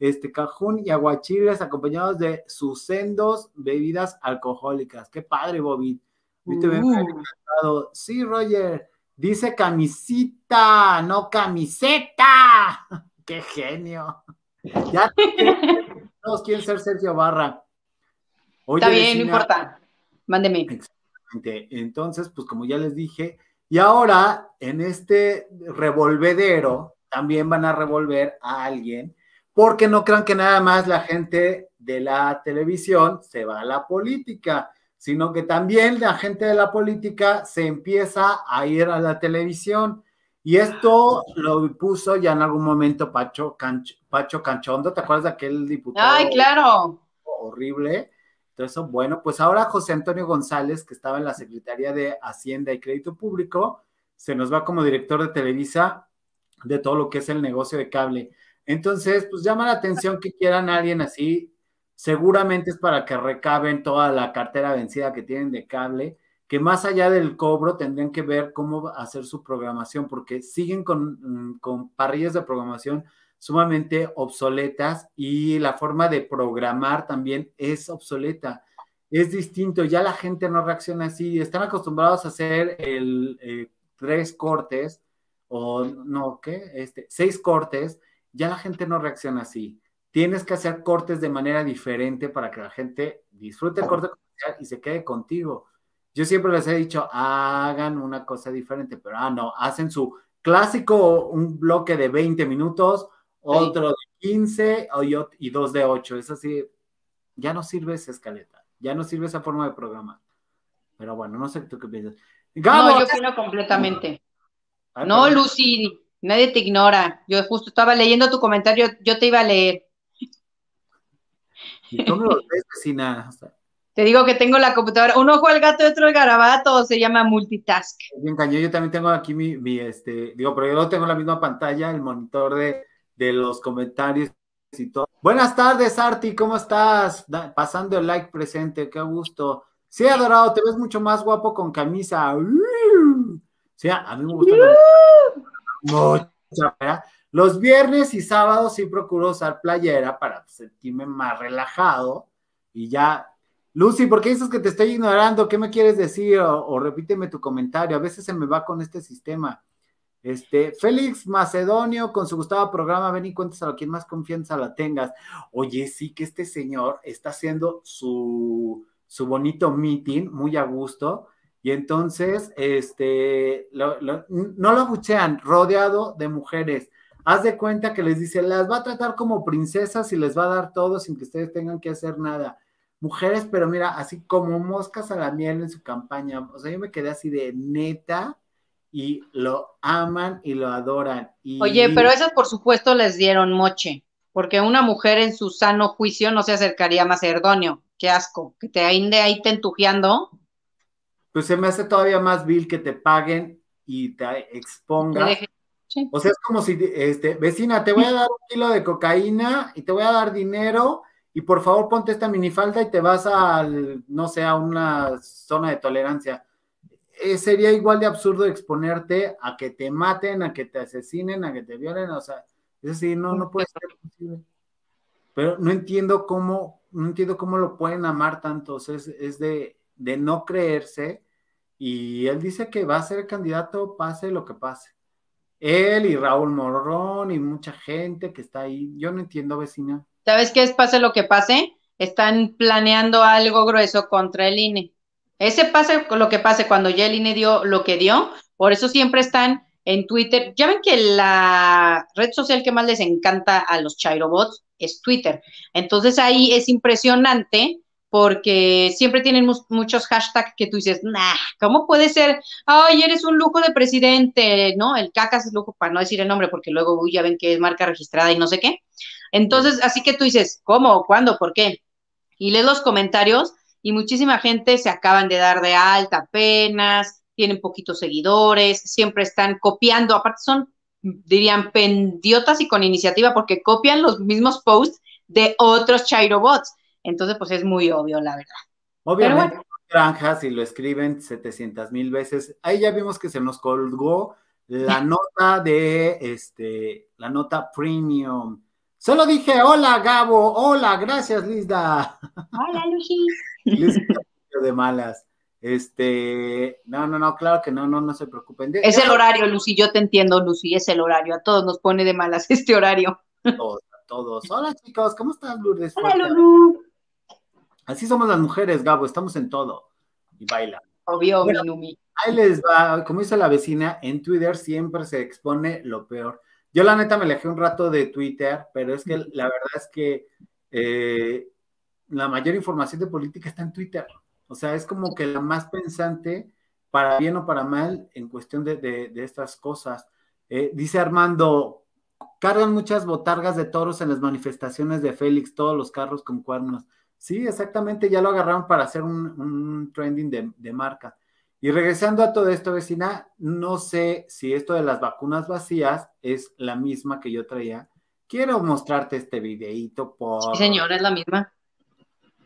este cajún y aguachiles acompañados de sus sendos bebidas alcohólicas. Qué padre, Bobby. Uh. Sí, Roger. Dice camisita, no camiseta. Qué genio. Ya todos quieren ser Sergio Barra. Está bien, no importa. Mándeme. Exactamente. Entonces, pues como ya les dije, y ahora en este revolvedero también van a revolver a alguien, porque no crean que nada más la gente de la televisión se va a la política, sino que también la gente de la política se empieza a ir a la televisión. Y esto lo puso ya en algún momento Pacho, Pacho Canchondo, ¿te acuerdas de aquel diputado? Ay, claro. Horrible. eso, bueno, pues ahora José Antonio González, que estaba en la Secretaría de Hacienda y Crédito Público, se nos va como director de Televisa de todo lo que es el negocio de cable. Entonces, pues llama la atención que quieran a alguien así. Seguramente es para que recaben toda la cartera vencida que tienen de cable, que más allá del cobro tendrían que ver cómo hacer su programación, porque siguen con, mm, con parrillas de programación sumamente obsoletas y la forma de programar también es obsoleta. Es distinto, ya la gente no reacciona así, están acostumbrados a hacer el, eh, tres cortes o no, ¿qué? Este, seis cortes, ya la gente no reacciona así. Tienes que hacer cortes de manera diferente para que la gente disfrute el corte comercial y se quede contigo. Yo siempre les he dicho, hagan una cosa diferente, pero ah, no, hacen su clásico, un bloque de 20 minutos, otro de 15 y dos de 8. Es así, ya no sirve esa escaleta, ya no sirve esa forma de programa. Pero bueno, no sé tú qué piensas. no, yo opino completamente. no, Lucy, nadie te ignora. Yo justo estaba leyendo tu comentario, yo te iba a leer. ¿Y cómo lo ves, vecina? Te digo que tengo la computadora, un ojo al gato y otro al garabato, se llama multitask. Bien, cañón, yo también tengo aquí mi, mi, este, digo, pero yo no tengo la misma pantalla, el monitor de, de los comentarios y todo. Buenas tardes, Arti, ¿cómo estás? pasando el like presente, qué gusto. Sí, adorado, te ves mucho más guapo con camisa. Sí, a mí me gusta. Mucho, Los viernes y sábados sí procuro usar playera para sentirme más relajado y ya. Lucy, ¿por qué dices que te estoy ignorando? ¿Qué me quieres decir? o repíteme tu comentario. A veces se me va con este sistema. Este, Félix Macedonio, con su gustado programa, ven y cuéntaselo a quien más confianza la tengas. Oye, sí que este señor está haciendo su, su bonito meeting muy a gusto. Y entonces, este, no lo buchean, rodeado de mujeres. Haz de cuenta que les dice, las va a tratar como princesas y les va a dar todo sin que ustedes tengan que hacer nada. Mujeres, pero mira, así como moscas a la miel en su campaña. O sea, yo me quedé así de neta y lo aman y lo adoran. Oye, pero esas por supuesto les dieron moche, porque una mujer en su sano juicio no se acercaría a Macedonio. Qué asco, que te ande ahí te entujiando. Pues se me hace todavía más vil que te paguen y te expongan. O sea, es como si, este, vecina, te voy a dar un kilo de cocaína y te voy a dar dinero y por favor ponte esta minifalda y te vas al, no sé, a una zona de tolerancia eh, sería igual de absurdo exponerte a que te maten, a que te asesinen, a que te violen, o sea, es decir, no, no puede ser posible. Pero no entiendo cómo, no entiendo cómo lo pueden amar tanto, es, es de, de no creerse, y él dice que va a ser candidato pase lo que pase. Él y Raúl Morrón y mucha gente que está ahí, yo no entiendo, vecina. ¿Sabes qué es pase lo que pase? Están planeando algo grueso contra el INE. Ese pase lo que pase cuando ya el INE dio lo que dio, por eso siempre están en Twitter. Ya ven que la red social que más les encanta a los Chairobots es Twitter. Entonces ahí es impresionante porque siempre tienen muchos hashtags que tú dices, nah, ¿cómo puede ser? Ay, eres un lujo de presidente, ¿no? El cacas es lujo, para no decir el nombre, porque luego ya ven que es marca registrada y no sé qué. Entonces, así que tú dices, ¿cómo? ¿Cuándo? ¿Por qué? Y lees los comentarios y muchísima gente se acaban de dar de alta apenas, tienen poquitos seguidores, siempre están copiando, aparte son, dirían, pendiotas y con iniciativa porque copian los mismos posts de otros Chairobots. Entonces, pues es muy obvio, la verdad. Obviamente, granjas y lo escriben 700 mil veces. Ahí ya vimos que se nos colgó la nota de, este, la nota premium. Solo dije, hola Gabo, hola, gracias Lisa. Hola Lucy de malas. Este, no, no, no, claro que no, no, no se preocupen. es el horario, Lucy, yo te entiendo, Lucy, es el horario. A todos nos pone de malas este horario. Todos, a todos. Hola, chicos, ¿cómo están, Lourdes? Hola, Lulu. Así somos las mujeres, Gabo, estamos en todo. Y baila. Obvio, mi Lumi. Ahí les va, como dice la vecina, en Twitter siempre se expone lo peor. Yo la neta me alejé un rato de Twitter, pero es que la verdad es que eh, la mayor información de política está en Twitter. O sea, es como que la más pensante, para bien o para mal, en cuestión de, estas cosas. Eh, dice Armando, cargan muchas botargas de toros en las manifestaciones de Félix, todos los carros con cuernos. Sí, exactamente, ya lo agarraron para hacer un, trending de, de, marca. Y regresando a todo esto, vecina, no sé si esto de las vacunas vacías es la misma que yo traía. Quiero mostrarte este videito por... Sí, señora, es la misma.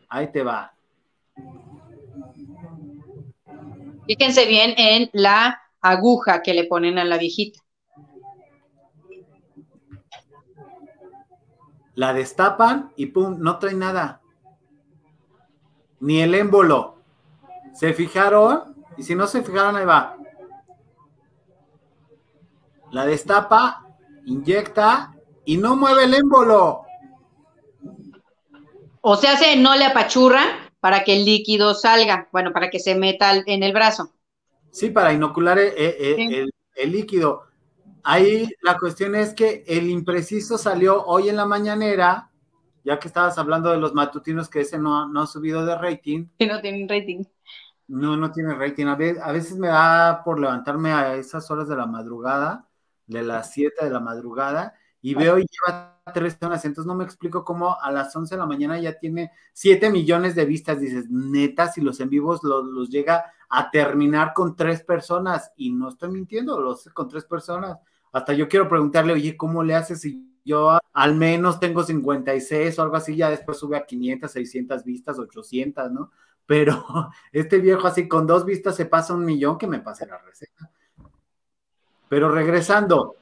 Ahí te va. Fíjense bien en la aguja que le ponen a la viejita. La destapan y pum, no trae nada ni el émbolo. ¿Se fijaron? Y si no se fijaron, ahí va. La destapa, inyecta y no mueve el émbolo. O sea, se no le apachurra para que el líquido salga, bueno, para que se meta en el brazo. Sí, para inocular el, el líquido. Ahí la cuestión es que el impreciso salió hoy en la mañanera ya que estabas hablando de los matutinos, que ese no, no ha subido de rating. Sí, no tiene rating. No, no tiene rating. A veces, a veces me da por levantarme a esas horas de la madrugada, de las 7 de la madrugada, y veo y lleva tres horas. Entonces no me explico cómo a las 11 de la mañana ya tiene 7 millones de vistas. Dices, neta, si los en vivos los, los llega a terminar con tres personas, y no estoy mintiendo, los con tres personas. Hasta yo quiero preguntarle, oye, ¿cómo le haces si yo al menos tengo 56 o algo así, ya después sube a 500, 600 vistas, 800, ¿no? Pero este viejo así con dos vistas se pasa un millón que me pase la receta. Pero regresando,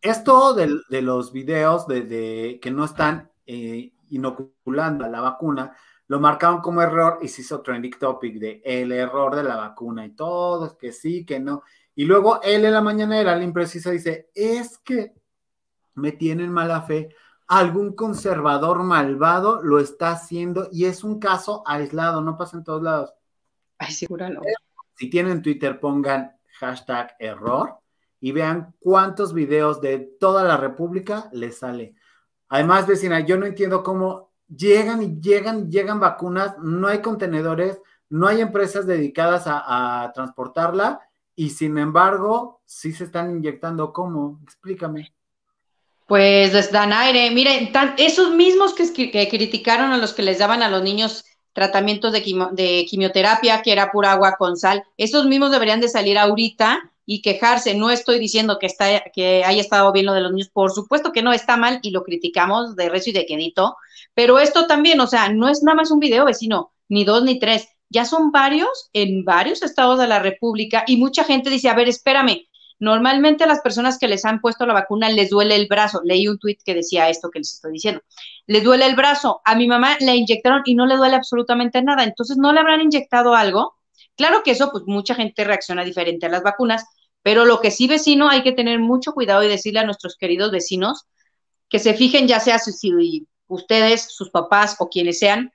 esto de, los videos de, que no están eh, inoculando a la vacuna, lo marcaron como error y se hizo trending topic de el error de la vacuna y todos que sí, que no. Y luego él en la mañanera, el impreciso, dice, es que me tienen mala fe, algún conservador malvado lo está haciendo y es un caso aislado, no pasa en todos lados. Ay, seguro no. Si tienen Twitter, pongan hashtag error y vean cuántos videos de toda la República les sale. Además, vecina, yo no entiendo cómo llegan y llegan, llegan vacunas, no hay contenedores, no hay empresas dedicadas a, a transportarla y sin embargo, sí se están inyectando. ¿Cómo? Explícame. Pues les dan aire. Miren, esos mismos que, criticaron a los que les daban a los niños tratamientos de, de, quimioterapia, que era pura agua con sal, esos mismos deberían de salir ahorita y quejarse. No estoy diciendo que, está, que haya estado bien lo de los niños, por supuesto que no está mal y lo criticamos de rezo y de quedito, pero esto también, o sea, no es nada más un video vecino, ni dos ni tres, ya son varios en varios estados de la República y mucha gente dice, a ver, espérame, Normalmente a las personas que les han puesto la vacuna les duele el brazo. Leí un tuit que decía esto que les estoy diciendo. Les duele el brazo. A mi mamá le inyectaron y no le duele absolutamente nada. Entonces, ¿no le habrán inyectado algo? Claro que eso, pues mucha gente reacciona diferente a las vacunas, pero lo que sí, vecino, hay que tener mucho cuidado y decirle a nuestros queridos vecinos que se fijen, ya sea si ustedes, sus papás o quienes sean,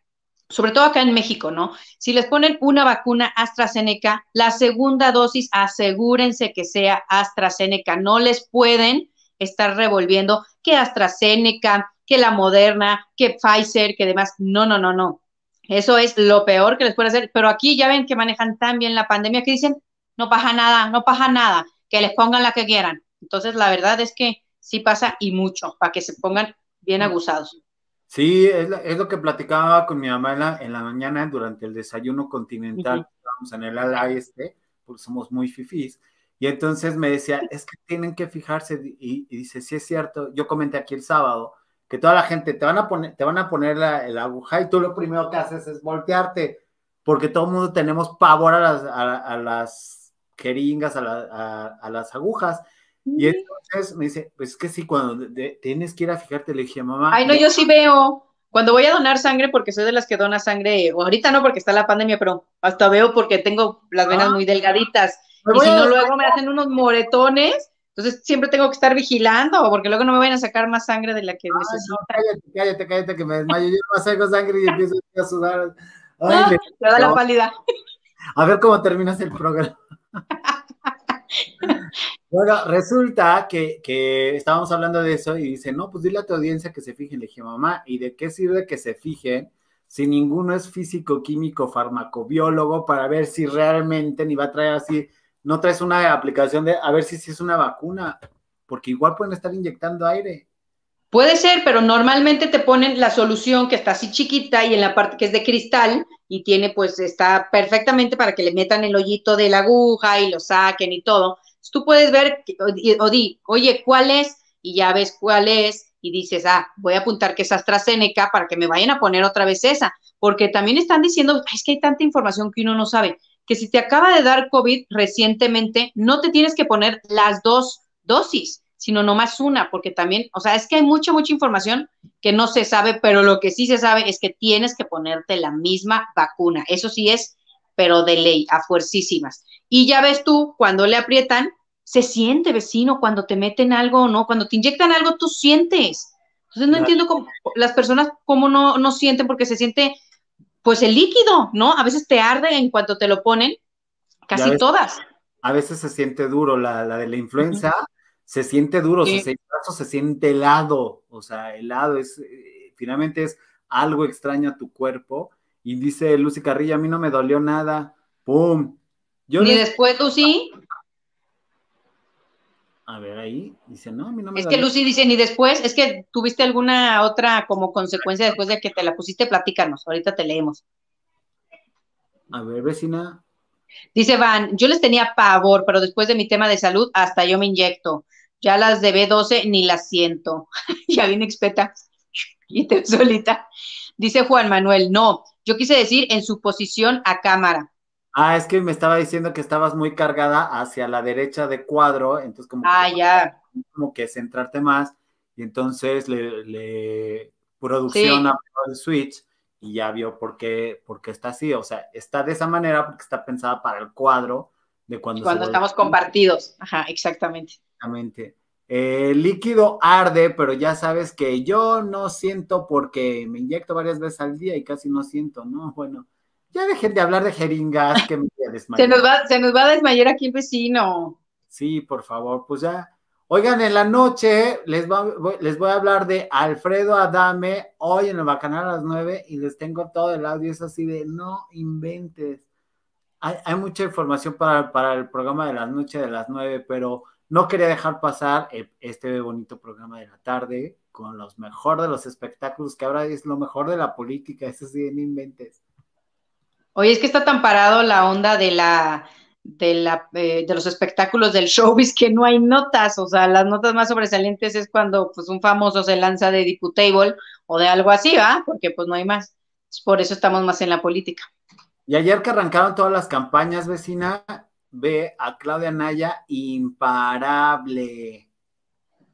sobre todo acá en México, ¿no? Si les ponen una vacuna AstraZeneca, la segunda dosis asegúrense que sea AstraZeneca. No les pueden estar revolviendo que AstraZeneca, que la Moderna, que Pfizer, que demás. No, no, no, no. Eso es lo peor que les puede hacer. Pero aquí ya ven que manejan tan bien la pandemia que dicen, no pasa nada, no pasa nada, que les pongan la que quieran. Entonces, la verdad es que sí pasa y mucho, para que se pongan bien abusados. Sí, es, lo que platicaba con mi mamá en la, mañana durante el desayuno continental, vamos en el ala este, porque somos muy fifís, y entonces me decía, es que tienen que fijarse, y, dice, sí es cierto, yo comenté aquí el sábado, que toda la gente te van a poner, te van a poner la, aguja y tú lo primero que haces es voltearte, porque todo el mundo tenemos pavor a las, a, las jeringas, a, a las agujas, y entonces me dice, pues es que sí, cuando tienes que ir a fijarte, le dije, mamá. Ay, no, yo sí veo. Cuando voy a donar sangre, porque soy de las que dona sangre, o ahorita no porque está la pandemia, pero hasta veo porque tengo las venas ah. muy delgaditas. Y si no, luego me hacen unos moretones. Entonces siempre tengo que estar vigilando, porque luego no me vayan a sacar más sangre de la que necesito. cállate, cállate, cállate, que me desmayo. Yo no saco sangre y empiezo a sudar. Ay, me da la pálida. A ver cómo terminas el programa. Bueno, resulta que, estábamos hablando de eso y dice, no, pues dile a tu audiencia que se fijen. Le dije, mamá, ¿y de qué sirve que se fijen si ninguno es físico, químico, farmacobiólogo para ver si realmente ni va a traer así, no traes una aplicación de a ver si, si es una vacuna, porque igual pueden estar inyectando aire. Puede ser, pero normalmente te ponen la solución que está así chiquita y en la parte que es de cristal y tiene pues está perfectamente para que le metan el hoyito de la aguja y lo saquen y todo. Tú puedes ver o, di, oye, ¿cuál es? Y ya ves cuál es y dices, ah, voy a apuntar que es AstraZeneca para que me vayan a poner otra vez esa, porque también están diciendo, es que hay tanta información que uno no sabe, que si te acaba de dar COVID recientemente, no te tienes que poner las dos dosis sino nomás una, porque también, o sea, es que hay mucha, mucha información que no se sabe, pero lo que sí se sabe es que tienes que ponerte la misma vacuna. Eso sí es, pero de ley, a fuercísimas. Y ya ves tú, cuando le aprietan, se siente, vecino, cuando te meten algo o no, cuando te inyectan algo, tú sientes. Entonces no entiendo cómo las personas cómo no, no sienten, porque se siente, pues el líquido, ¿no? A veces te arde en cuanto te lo ponen, casi todas. A veces se siente duro la, la de la influenza se siente duro, se, se siente helado, o sea, helado es, eh, finalmente es algo extraño a tu cuerpo. Y dice Lucy Carrilla, a mí no me dolió nada, ¡pum! Yo ¿Ni después, Lucy? A ver, ahí dice, no, a mí no me Es que Lucy dice, ni después, es que tuviste alguna otra como consecuencia después de que te la pusiste, platícanos, ahorita te leemos. A ver, vecina. Dice Van, yo les tenía pavor, pero después de mi tema de salud, hasta yo me inyecto. Ya las de B12 ni las siento. ya viene expeta y te solita. Dice Juan Manuel, no, yo quise decir en su posición a cámara. Ah, es que me estaba diciendo que estabas muy cargada hacia la derecha de cuadro, entonces como, ah, que, ya. como que centrarte más, y entonces le, le producción sí. el switch y ya vio por qué, por qué está así, o sea, está de esa manera porque está pensada para el cuadro de cuando, cuando estamos compartidos, ajá, exactamente. Exactamente. El líquido arde, pero ya sabes que yo no siento porque me inyecto varias veces al día y casi no siento, ¿no? Bueno, ya dejen de hablar de jeringas que me se, nos va, se nos va a desmayar aquí el vecino. Sí, por favor, pues ya. Oigan, en la noche les, les voy a hablar de Alfredo Adame hoy en el Bacanal a las nueve y les tengo todo el audio, es así de no inventes. Hay, hay mucha información para, para el programa de la noche de las nueve, pero no quería dejar pasar e, este bonito programa de la tarde con los mejor de los espectáculos, que ahora es lo mejor de la política, eso sí, no inventes. Oye, es que está tan parado la onda de la de, la, eh, de los espectáculos del showbiz que no hay notas, o sea, las notas más sobresalientes es cuando pues un famoso se lanza de diputable o de algo así, ¿va? Porque pues no hay más. Por eso estamos más en la política. Y ayer que arrancaron todas las campañas, vecina, ve a Claudia Naya imparable.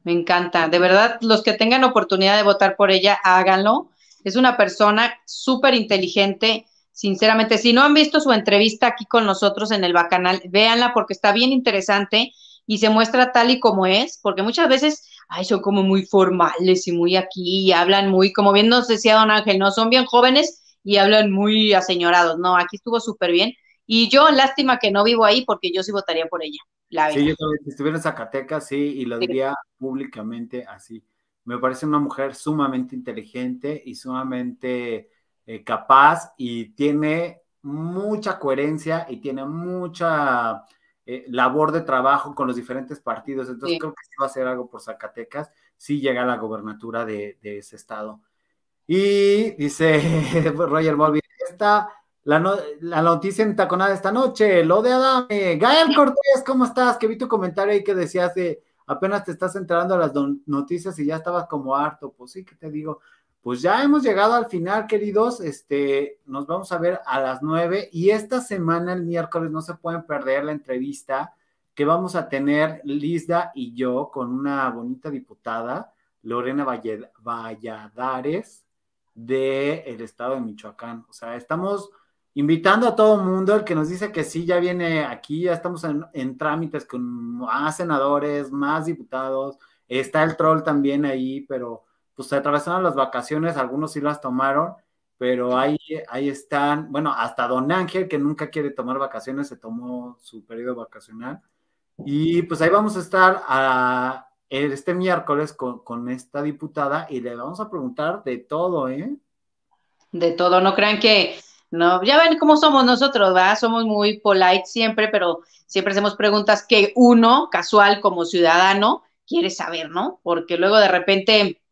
Me encanta, de verdad, los que tengan oportunidad de votar por ella, háganlo. Es una persona súper inteligente, sinceramente. Si no han visto su entrevista aquí con nosotros en el Bacanal, véanla porque está bien interesante y se muestra tal y como es, porque muchas veces, ay, son como muy formales y muy aquí y hablan muy, como bien nos decía don Ángel, no, son bien jóvenes y hablan muy aseñorados. No, aquí estuvo súper bien y yo, lástima que no vivo ahí porque yo sí votaría por ella. La sí, yo también, si estuviera en Zacatecas, sí, y lo diría públicamente así. Me parece una mujer sumamente inteligente y sumamente eh, capaz y tiene mucha coherencia y tiene mucha eh, labor de trabajo con los diferentes partidos. Entonces creo que sí va a hacer algo por Zacatecas si llega a la gobernatura de, de ese estado. Y dice Roger Bobby, esta la, noticia en Taconada esta noche, lo de Adame. Gael Cortés, ¿cómo estás? Que vi tu comentario ahí que decías de apenas te estás enterando a las noticias y ya estabas como harto. Pues sí, que te digo. Pues ya hemos llegado al final, queridos. Este, nos vamos a ver a las nueve y esta semana, el miércoles, no se pueden perder la entrevista que vamos a tener Lizda y yo con una bonita diputada, Lorena Valladares, del estado de Michoacán. O sea, estamos invitando a todo el mundo, el que nos dice que sí, ya viene aquí, ya estamos en, trámites con más senadores, más diputados, está el troll también ahí, pero pues se atravesaron las vacaciones, algunos sí las tomaron, pero ahí, ahí están, bueno, hasta Don Ángel, que nunca quiere tomar vacaciones, se tomó su periodo vacacional, y pues ahí vamos a estar a, este miércoles con, con esta diputada y le vamos a preguntar de todo, ¿eh? De todo, no crean que no, ya ven cómo somos nosotros, ¿verdad? Somos muy polite siempre, pero siempre hacemos preguntas que uno, casual como ciudadano, quiere saber, ¿no? Porque luego de repente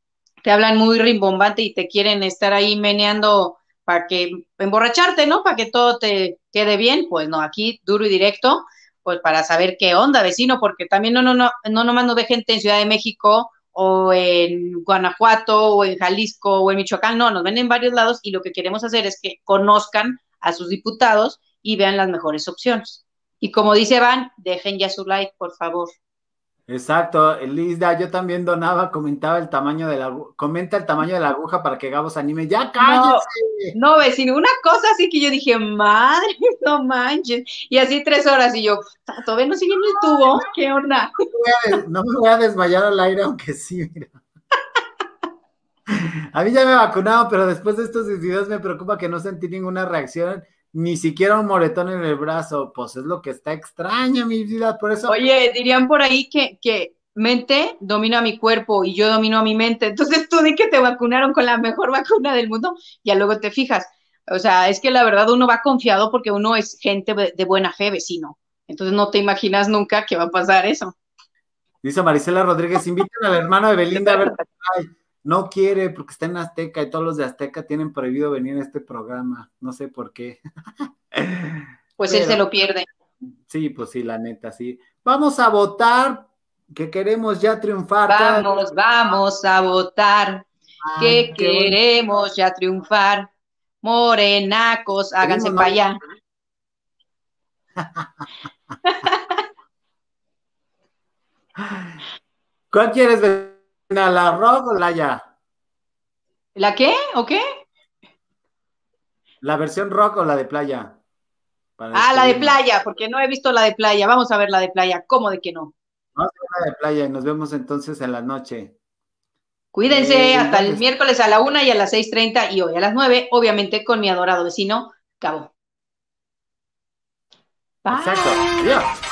te hablan muy rimbombante y te quieren estar ahí meneando para que emborracharte, ¿no? Para que todo te quede bien, pues no, aquí duro y directo, pues para saber qué onda, vecino, porque también no, no, no, no nomás no de gente en Ciudad de México o en Guanajuato o en Jalisco o en Michoacán, no, nos ven en varios lados y lo que queremos hacer es que conozcan a sus diputados y vean las mejores opciones. Y como dice Van, dejen ya su like, por favor. Exacto, Lisda, yo también donaba, comentaba el tamaño de la comenta el tamaño de la aguja para que Gabo se anime. ¡Ya cállese! No, vecino, una cosa así que yo dije, madre, no manches. Y así tres horas, y yo, todavía no sigue en el tubo, ¿qué onda? No me voy a desmayar al aire, aunque sí, mira. A mí ya me vacunaron, pero después de estos videos me preocupa que no sentí ninguna reacción ni siquiera un moretón en el brazo, pues es lo que está extraño, mi vida, por eso. Oye, dirían por ahí que, que mente domina mi cuerpo y yo domino a mi mente, entonces tú di que te vacunaron con la mejor vacuna del mundo, ya luego te fijas. O sea, es que la verdad uno va confiado porque uno es gente de buena fe, vecino. Entonces no te imaginas nunca que va a pasar eso. Dice Marisela Rodríguez, inviten al hermano de Belinda a ver no quiere porque está en Azteca y todos los de Azteca tienen prohibido venir a este programa. No sé por qué. Pues él se lo pierde. Sí, pues sí, la neta, sí. Vamos a votar, que queremos ya triunfar. Vamos, vamos a votar, que queremos ya triunfar. Morenacos, háganse para allá. ¿Cuál quieres ver? ¿La rock o la ya? ¿La qué? ¿O qué? ¿La versión rock o la de playa? ah, la de playa, porque no he visto la de playa. Vamos a ver la de playa. ¿Cómo de que no? Vamos a ver la de playa y nos vemos entonces en la noche. Cuídense hasta el miércoles a la una y a las seis treinta y hoy a las nueve, obviamente con mi adorado vecino, Cabo. Exacto. Adiós.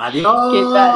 Adiós.